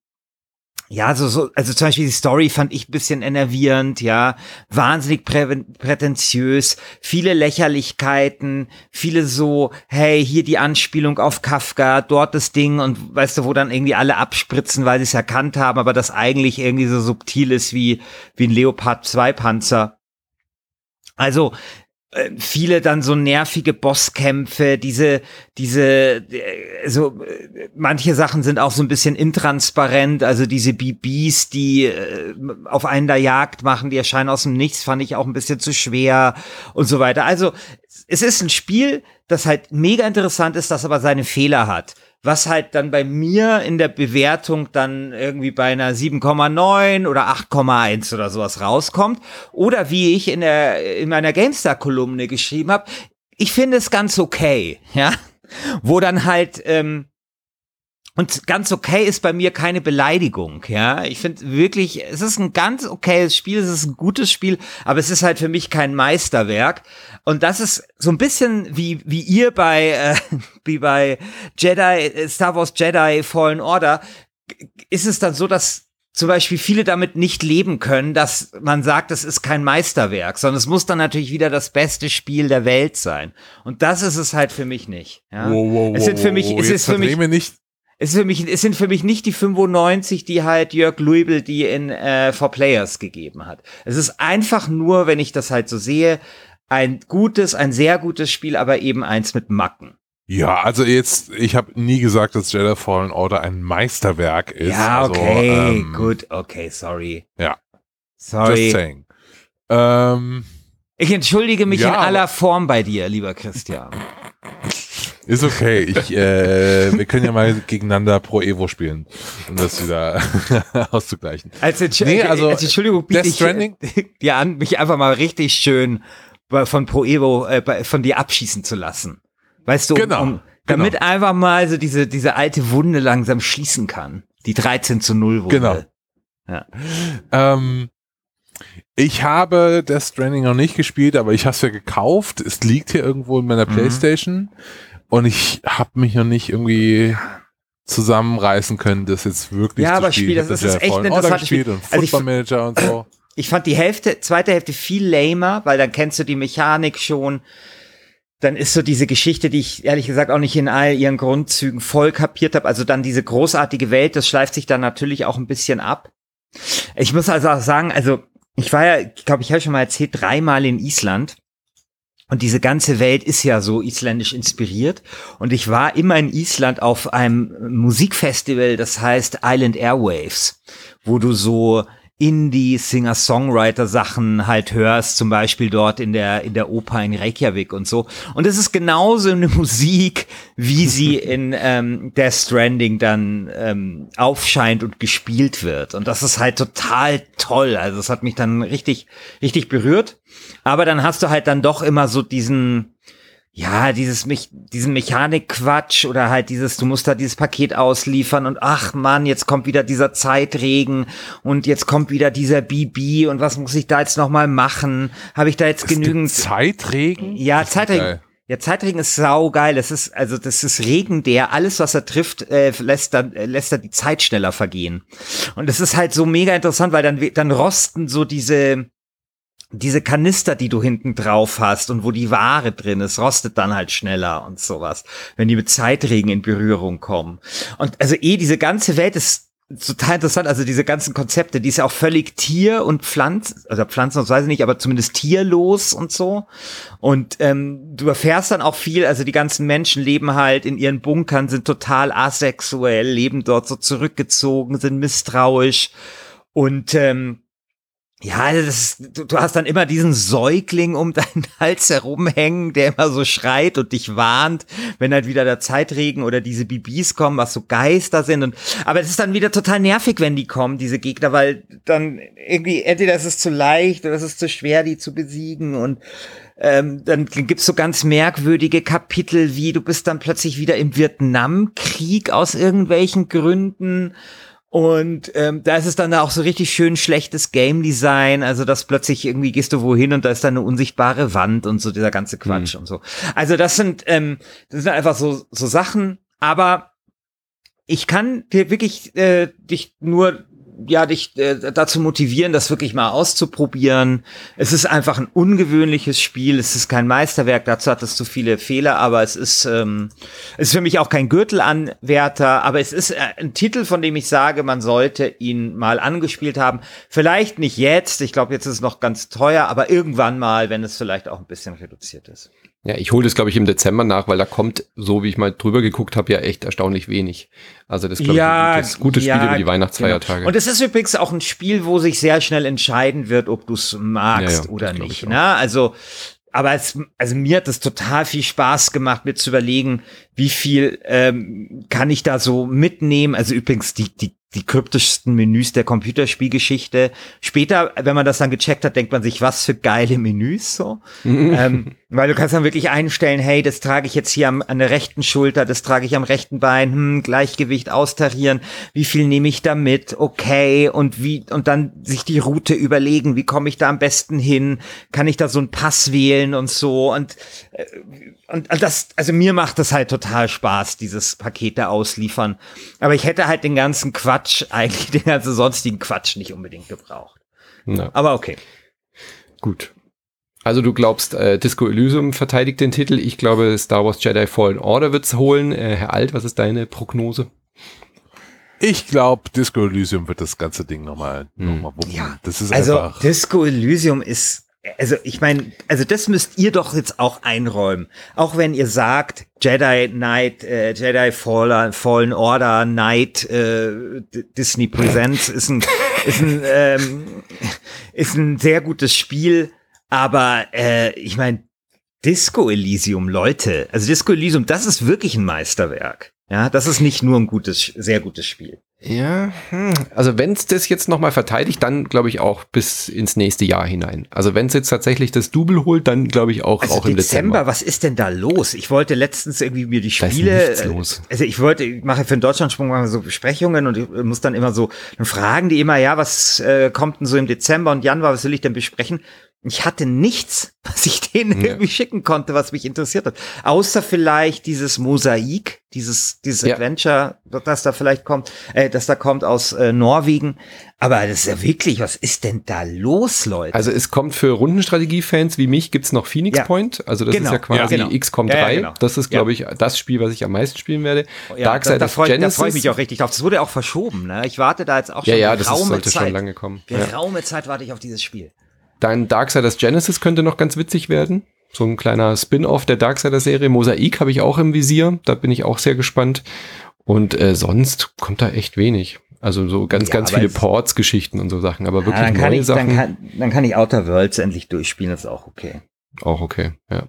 ja, so, so, also zum Beispiel die Story fand ich ein bisschen enervierend, ja, wahnsinnig prä prätentiös, viele Lächerlichkeiten, viele so, hey, hier die Anspielung auf Kafka, dort das Ding und weißt du, wo dann irgendwie alle abspritzen, weil sie es erkannt haben, aber das eigentlich irgendwie so subtil ist wie, wie ein Leopard 2 Panzer. Also, viele dann so nervige Bosskämpfe, diese, diese, äh, so, äh, manche Sachen sind auch so ein bisschen intransparent, also diese BBs, die äh, auf einen da Jagd machen, die erscheinen aus dem Nichts, fand ich auch ein bisschen zu schwer und so weiter. Also, es ist ein Spiel, das halt mega interessant ist, das aber seine Fehler hat was halt dann bei mir in der Bewertung dann irgendwie bei einer 7,9 oder 8,1 oder sowas rauskommt. Oder wie ich in der in meiner GameStar-Kolumne geschrieben habe, ich finde es ganz okay, ja. Wo dann halt ähm, und ganz okay ist bei mir keine Beleidigung, ja. Ich finde wirklich, es ist ein ganz okayes Spiel, es ist ein gutes Spiel, aber es ist halt für mich kein Meisterwerk. Und das ist so ein bisschen wie, wie ihr bei, äh, wie bei Jedi, äh, Star Wars Jedi Fallen Order, ist es dann so, dass zum Beispiel viele damit nicht leben können, dass man sagt, es ist kein Meisterwerk, sondern es muss dann natürlich wieder das beste Spiel der Welt sein. Und das ist es halt für mich nicht. Ja? Wow, wow, es sind für mich, wow, es ist für mich, nicht Es, mich, es sind für mich nicht die 95, die halt Jörg Luibel die in äh, For Players gegeben hat. Es ist einfach nur, wenn ich das halt so sehe, ein gutes, ein sehr gutes Spiel, aber eben eins mit Macken. Ja, also jetzt, ich habe nie gesagt, dass Jedi Fallen Order ein Meisterwerk ist. Ja, also, okay, ähm, gut, okay, sorry. Ja. Just Sorry. saying. Ähm, Ich entschuldige mich Ja, in aller Form bei dir, lieber Christian. Ist okay. Ich, äh, wir können ja mal gegeneinander Pro Evo spielen, um das wieder auszugleichen. Als, Entsch Nee, also, als Entschuldigung biete ich äh, dir an, mich einfach mal richtig schön von Pro Evo äh, von dir abschießen zu lassen. Weißt du, um, Genau, um, damit einfach mal so diese, diese alte Wunde langsam schließen kann. Die 13 zu 0 Wunde. Genau. Ähm, ich habe Death Stranding noch nicht gespielt, aber ich habe es ja gekauft. Es liegt hier irgendwo in meiner Mhm. Playstation und ich habe mich noch nicht irgendwie zusammenreißen können, das jetzt wirklich Ja, zu aber spielen. Spiel, hab das ist echt ein interessantes Spiel. und Also ich- Football Manager und so. Ich fand die Hälfte, zweite Hälfte viel lamer, weil dann kennst du die Mechanik schon. Dann ist so diese Geschichte, die ich ehrlich gesagt auch nicht in all ihren Grundzügen voll kapiert habe. Also dann diese großartige Welt, das schleift sich dann natürlich auch ein bisschen ab. Ich muss also auch sagen, also ich war ja, ich glaube, ich habe schon mal erzählt, dreimal in Island. Und diese ganze Welt ist ja so isländisch inspiriert. Und ich war immer in Island auf einem Musikfestival, das heißt Island Airwaves, wo du so Indie, Singer-Songwriter-Sachen halt hörst, zum Beispiel dort in der, in der Oper in Reykjavik und so. Und es ist genauso eine Musik, wie sie in ähm, Death Stranding dann ähm, aufscheint und gespielt wird. Und das ist halt total toll. Also es hat mich dann richtig, richtig berührt. Aber dann hast du halt dann doch immer so diesen, ja, dieses mich, diesen Mechanikquatsch oder halt dieses, du musst da dieses Paket ausliefern und ach man, jetzt kommt wieder dieser Zeitregen und jetzt kommt wieder dieser BB und was muss ich da jetzt nochmal machen? Habe ich da jetzt Es genügend Zeitregen? ja, Das Zeitregen. Ja, Zeitregen ist saugeil. Das ist, also, das ist Regen, der alles, was er trifft, äh, lässt dann, äh, lässt er die Zeit schneller vergehen. Und das ist halt so mega interessant, weil dann, dann rosten so diese, diese Kanister, die du hinten drauf hast und wo die Ware drin ist, rostet dann halt schneller und sowas, wenn die mit Zeitregen in Berührung kommen. Und also eh, diese ganze Welt ist total interessant, also diese ganzen Konzepte, die ist ja auch völlig Tier- und Pflanz, also Pflanzen, das weiß ich nicht, aber zumindest tierlos und so. Und ähm, du erfährst dann auch viel, also die ganzen Menschen leben halt in ihren Bunkern, sind total asexuell, leben dort so zurückgezogen, sind misstrauisch und ähm, ja, also das ist, du, du hast dann immer diesen Säugling um deinen Hals herumhängen, der immer so schreit und dich warnt, wenn halt wieder der Zeitregen oder diese Bibis kommen, was so Geister sind. Und, aber es ist dann wieder total nervig, wenn die kommen, diese Gegner, weil dann irgendwie, entweder ist es zu leicht oder es ist zu schwer, die zu besiegen. Und ähm, dann gibt's so ganz merkwürdige Kapitel, wie du bist dann plötzlich wieder im Vietnamkrieg aus irgendwelchen Gründen. Und ähm, da ist es dann auch so richtig schön schlechtes Game Design, also dass plötzlich irgendwie gehst du wohin und da ist dann eine unsichtbare Wand und so dieser ganze Quatsch und so. Also das sind ähm, das sind einfach so so Sachen, aber ich kann dir wirklich äh, dich nur ja dich äh, dazu motivieren, das wirklich mal auszuprobieren. Es ist einfach ein ungewöhnliches Spiel. Es ist kein Meisterwerk. Dazu hat es zu viele Fehler, aber es ist ähm, es ist für mich auch kein Gürtelanwärter. Aber es ist äh, ein Titel, von dem ich sage, man sollte ihn mal angespielt haben. Vielleicht nicht jetzt. Ich glaube, jetzt ist es noch ganz teuer, aber irgendwann mal, wenn es vielleicht auch ein bisschen reduziert ist. Ja, ich hole das, glaube ich, im Dezember nach, weil da kommt, so wie ich mal drüber geguckt habe, ja echt erstaunlich wenig. Also das glaube Ja, ich, ein gutes, gutes ja, Spiel über die Weihnachtsfeiertage. Genau. Und es ist übrigens auch ein Spiel, wo sich sehr schnell entscheiden wird, ob du es magst Ja, oder nicht. ich Ne? Also, aber es, also mir hat es total viel Spaß gemacht, mir zu überlegen, wie viel ähm, kann ich da so mitnehmen. Also übrigens die die die kryptischsten Menüs der Computerspielgeschichte. Später, wenn man das dann gecheckt hat, denkt man sich, was für geile Menüs so. ähm, weil du kannst dann wirklich einstellen, hey, das trage ich jetzt hier am, an der rechten Schulter, das trage ich am rechten Bein, hm, Gleichgewicht austarieren, wie viel nehme ich da mit, okay, und wie, und dann sich die Route überlegen, wie komme ich da am besten hin, kann ich da so einen Pass wählen und so? Und, und, und das, also mir macht das halt total Spaß, dieses Paket da ausliefern. Aber ich hätte halt den ganzen Quatsch, eigentlich den ganzen sonstigen Quatsch nicht unbedingt gebraucht. ja, Aber okay. gut. Also du glaubst, äh, Disco Elysium verteidigt den Titel. Ich glaube, Star Wars Jedi Fallen Order wird's holen. Äh, Herr Alt, was ist deine Prognose? Ich glaube, Disco Elysium wird das ganze Ding nochmal Hm. noch mal wuppen. Ja, das ist Also einfach. Disco Elysium ist, also ich meine, also das müsst ihr doch jetzt auch einräumen. Auch wenn ihr sagt, Jedi Knight, äh, Jedi Fallen, Fallen Order Knight, äh, Disney Presents ist ein, ist ein, ähm, ist ein sehr gutes Spiel, aber äh, ich meine, Disco Elysium, Leute, also Disco Elysium, das ist wirklich ein Meisterwerk. Ja, das ist nicht nur ein gutes, sehr gutes Spiel. Ja, hm. also wenn es das jetzt nochmal verteidigt, dann glaube ich auch bis ins nächste Jahr hinein. Also wenn es jetzt tatsächlich das Double holt, dann glaube ich auch, Also auch im Dezember, Dezember. was ist denn da los? Ich wollte letztens irgendwie mir die Da ist Spiele, nichts äh, los. also ich wollte, ich mache für den Deutschlandsprung mal so Besprechungen und ich muss dann immer so, dann fragen die immer, ja, was äh, kommt denn so im Dezember und Januar, was will ich denn besprechen? Ich hatte nichts, was ich denen Ja. irgendwie schicken konnte, was mich interessiert hat. Außer vielleicht dieses Mosaik, dieses, dieses Ja. Adventure, das da vielleicht kommt, äh, das da kommt aus äh, Norwegen. Aber das ist ja wirklich, was ist denn da los, Leute? Also es kommt für Rundenstrategie-Fans wie mich, gibt's noch Phoenix Ja. Point. Also das Genau. ist ja quasi genau. XCOM Ja, 3. ja, genau. Das ist, glaube ich, das Spiel, was ich am meisten spielen werde. Ja, da, da freue da Genesis. freu ich mich auch richtig drauf. Das wurde auch verschoben. Ne? Ich warte da jetzt auch schon ja, ja, das ist, sollte Zeit. schon lange kommen. Geraume Zeit warte ich auf dieses Spiel. Dann Darksiders Genesis könnte noch ganz witzig werden. So ein kleiner Spin-off der Darksiders-Serie. Mosaik habe ich auch im Visier. Da bin ich auch sehr gespannt. Und äh, sonst kommt da echt wenig. Also so ganz, Ja, ganz viele es- Ports-Geschichten und so Sachen. Aber wirklich Ja, dann, neue ich, Sachen dann, kann, dann kann ich Outer Worlds endlich durchspielen, das ist auch okay. auch okay. Ja.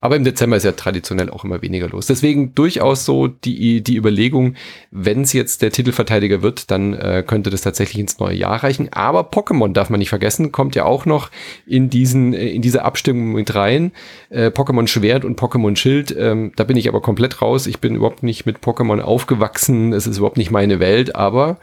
Aber im Dezember ist ja traditionell auch immer weniger los. Deswegen durchaus so die, die Überlegung, wenn es jetzt der Titelverteidiger wird, dann äh, könnte das tatsächlich ins neue Jahr reichen. Aber Pokémon darf man nicht vergessen, kommt ja auch noch in diesen, äh, in diese Abstimmung mit rein. Äh, Pokémon Schwert und Pokémon Schild, ähm, da bin ich aber komplett raus. Ich bin überhaupt nicht mit Pokémon aufgewachsen. Es ist überhaupt nicht meine Welt, aber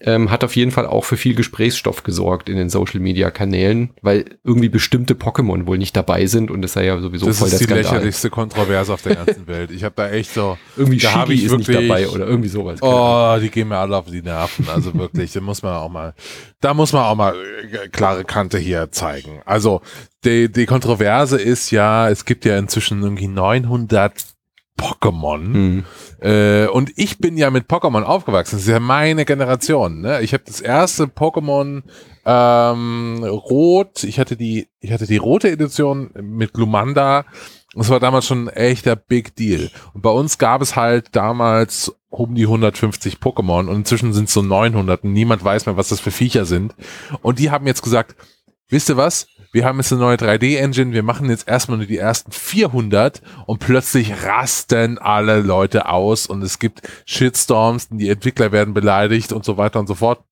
ähm, hat auf jeden Fall auch für viel Gesprächsstoff gesorgt in den Social Media Kanälen, weil irgendwie bestimmte Pokémon wohl nicht dabei sind und das sei ja sowieso das voll ist der die Skandal. lächerlichste Kontroverse auf der ganzen Welt. Ich habe da echt so. Irgendwie da Shigi ich ist nicht wirklich- dabei oder irgendwie sowas. Oh, die gehen mir alle auf die Nerven. Also wirklich, da muss man auch mal, da muss man auch mal äh, klare Kante hier zeigen. Also die, die Kontroverse ist ja, es gibt ja inzwischen irgendwie 900 Pokémon. Hm. Äh, und ich bin ja mit Pokémon aufgewachsen. Das ist ja meine Generation. Ne? Ich habe das erste Pokémon ähm, Rot. Ich hatte die, ich hatte die rote Edition mit Glumanda. Das war damals schon ein echter Big Deal. Und bei uns gab es halt damals um die 150 Pokémon und inzwischen sind es so 900 und niemand weiß mehr, was das für Viecher sind. Und die haben jetzt gesagt, wisst ihr was? Wir haben jetzt eine neue 3D-Engine, wir machen jetzt erstmal nur die ersten 400 und plötzlich rasten alle Leute aus und es gibt Shitstorms, die Entwickler werden beleidigt und so weiter und so fort.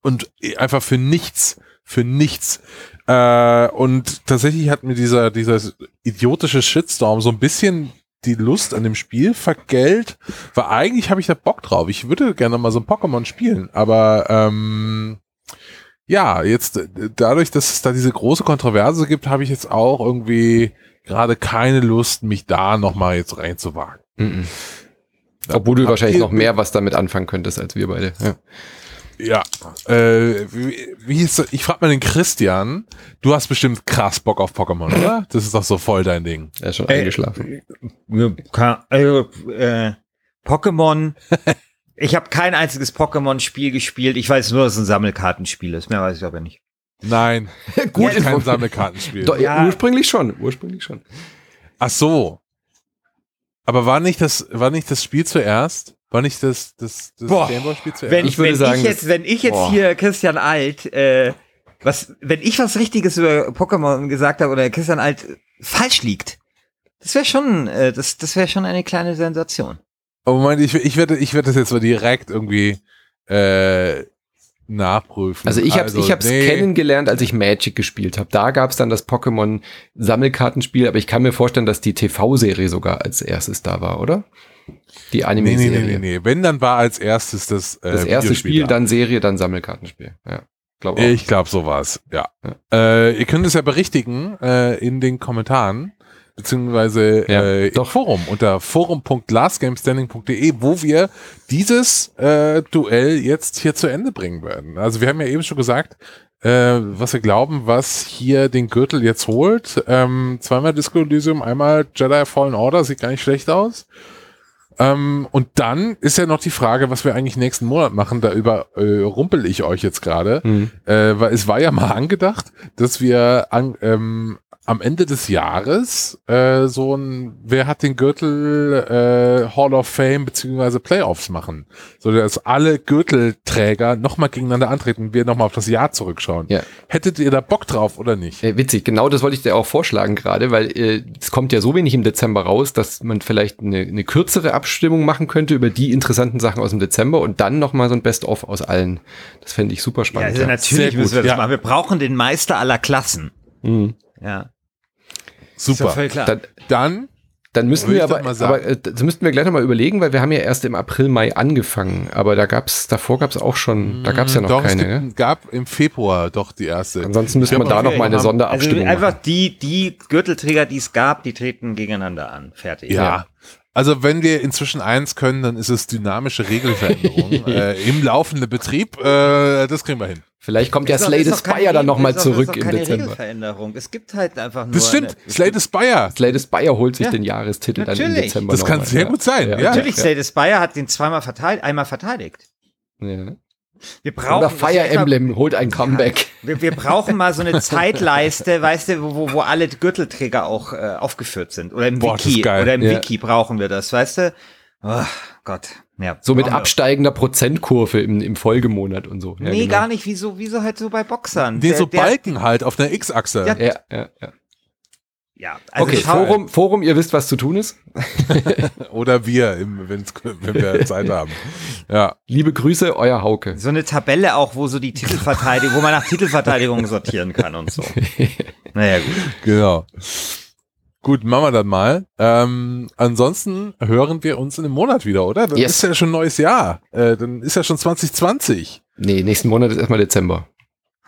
Und einfach für nichts, für nichts. Äh, und tatsächlich hat mir dieser, dieser idiotische Shitstorm so ein bisschen die Lust an dem Spiel vergällt, weil eigentlich habe ich da Bock drauf. Ich würde gerne mal so ein Pokémon spielen, aber ähm, ja, jetzt äh, dadurch, dass es da diese große Kontroverse gibt, habe ich jetzt auch irgendwie gerade keine Lust, mich da nochmal jetzt reinzuwagen. Mhm. Obwohl du wahrscheinlich noch mehr was damit anfangen könntest als wir beide. Ja. Ja, äh, wie, wie ist das? ich frage mal den Christian, du hast bestimmt krass Bock auf Pokémon, oder? Das ist doch so voll dein Ding. Er ist schon eingeschlafen. Ka- Also, äh, Pokémon. ich habe kein einziges Pokémon-Spiel gespielt. Ich weiß nur, dass es ein Sammelkartenspiel ist. Mehr weiß ich aber nicht. Nein, Gut, kein informiert. Sammelkartenspiel. Doch, Ja. Ursprünglich schon, ursprünglich schon. Ach so. Aber war nicht das, war nicht das Spiel zuerst? War nicht das, das, das Boah. Gameboy-Spiel zuerst? Wenn Ich würde wenn sagen, ich jetzt, wenn ich jetzt boah. hier Christian Alt, äh, was, wenn ich was Richtiges über Pokémon gesagt habe oder Christian Alt falsch liegt, das wäre schon, äh, das, das wäre schon eine kleine Sensation. Aber Moment, ich, ich werde, ich werde das jetzt mal direkt irgendwie äh, nachprüfen. Also ich habe ich hab's nee. kennengelernt, als ich Magic gespielt habe. Da gab's dann das Pokémon Sammelkartenspiel, aber ich kann mir vorstellen, dass die TV-Serie sogar als erstes da war, oder? Die Nee, nee, Anime-Serie. nee, nee, nee. Wenn, dann war als erstes das äh, Das erste Spiel, da. dann Serie, dann Sammelkartenspiel. Ja, glaube auch. Ich glaube, so war's. Ja. Äh, ihr könnt es ja berichtigen äh, in den Kommentaren beziehungsweise Ja, äh, im doch. Forum unter forum.lastgamestanding.de, wo wir dieses äh, Duell jetzt hier zu Ende bringen werden. Also wir haben ja eben schon gesagt, äh, was wir glauben, was hier den Gürtel jetzt holt. Ähm, zweimal Disco Elysium, einmal Jedi Fallen Order, sieht gar nicht schlecht aus. Ähm, und dann ist ja noch die Frage, was wir eigentlich nächsten Monat machen. Da überrumpel ich euch jetzt gerade. Hm. Äh, weil es war ja mal angedacht, dass wir an, ähm, am Ende des Jahres äh, so ein Wer hat den Gürtel äh, Hall of Fame beziehungsweise Playoffs machen. So dass alle Gürtelträger nochmal gegeneinander antreten und wir nochmal auf das Jahr zurückschauen. Ja. Hättet ihr da Bock drauf oder nicht? Äh, witzig, genau das wollte ich dir auch vorschlagen gerade, weil äh, es kommt ja so wenig im Dezember raus, dass man vielleicht eine, eine kürzere Abstimmung machen könnte über die interessanten Sachen aus dem Dezember und dann nochmal so ein Best-of aus allen. Das fände ich super Ja, spannend. also Ja, natürlich müssen wir das ja. machen. Wir brauchen den Meister aller Klassen. Mhm. Ja. Ist ja Super. klar. Dann, Dann dann müssten wir aber, aber äh, das müssten wir gleich nochmal überlegen, weil wir haben ja erst im April, Mai angefangen, aber da gab's, davor gab's auch schon, da gab's ja noch doch, keine. es gibt, Ne? gab im Februar doch die erste. Ansonsten müsste man da noch mal eine Also Sonderabstimmung einfach machen. die, die Gürtelträger, die es gab, die treten gegeneinander an. Fertig. Ja. Also wenn wir inzwischen eins können, dann ist es dynamische Regelveränderung äh, im laufenden Betrieb. Äh, das kriegen wir hin. Vielleicht kommt ja Ist doch- Slade Spire dann nochmal zurück im keine Dezember. Regelveränderung. Es gibt halt einfach nur. Das stimmt. eine- Slade Spire. Slade Spire holt sich Ja. den Jahrestitel dann im Natürlich. Dezember Das kann nochmal, sehr ja. gut sein, ja. Natürlich, ja. Slade Spire hat den zweimal verteidigt, einmal verteidigt. Ja. Wir brauchen Oder Fire Emblem holt ein Comeback. Wir, wir brauchen mal so eine Zeitleiste, weißt du, wo, wo- alle Gürtelträger auch äh, aufgeführt sind. Oder im Boah, Wiki. Oder im Ja. Wiki brauchen wir das, weißt du? Oh Gott. Ja, So mit absteigender Prozentkurve im, im Folgemonat und so. Ja, nee, genau. gar nicht. Wieso, wieso halt so bei Boxern? Nee, Der- so der- Balken halt auf einer X-Achse. Ja, Ja, ja, ja. Ja, also Okay, Forum, Forum, ihr wisst, was zu tun ist. Oder wir, wenn wir Zeit haben. Ja. Liebe Grüße, euer Hauke. So eine Tabelle auch, wo so die Titelverteidigung, wo man nach Titelverteidigung sortieren kann und so. Naja, gut. Genau. Gut, machen wir dann mal. Ähm, ansonsten hören wir uns in einem Monat wieder, oder? Dann Yes. ist ja schon neues Jahr. Äh, dann ist ja schon 2020. Nee, nächsten Monat ist erstmal Dezember.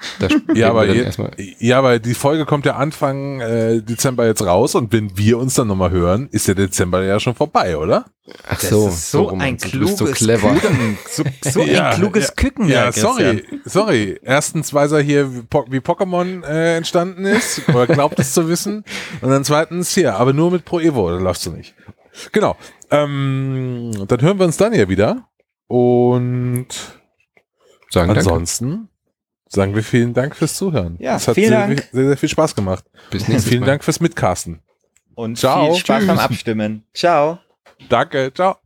Ja, aber, je, ja, aber die Folge kommt ja Anfang äh, Dezember jetzt raus und wenn wir uns dann nochmal hören, ist der Dezember ja schon vorbei, oder? Ach Das so, ist so, rum. ein kluges so clever. Küken. So, so Ja, ein kluges ja, Küken. Ja, da, sorry, sorry. Erstens weiß er hier, wie, Po- wie Pokémon äh, entstanden ist, oder glaubt es zu wissen. Und dann zweitens hier, aber nur mit Pro Evo, da läufst du nicht. Genau. Ähm, dann hören wir uns dann hier wieder. Und Sagen danke. Sagen wir vielen Dank fürs Zuhören. Ja, es hat vielen sehr, Dank. sehr, sehr viel Spaß gemacht. Bis nächstes vielen Mal. Dank fürs Mitcasten. Und Ciao. viel Spaß beim Tschüss. Abstimmen. Ciao. Danke, ciao.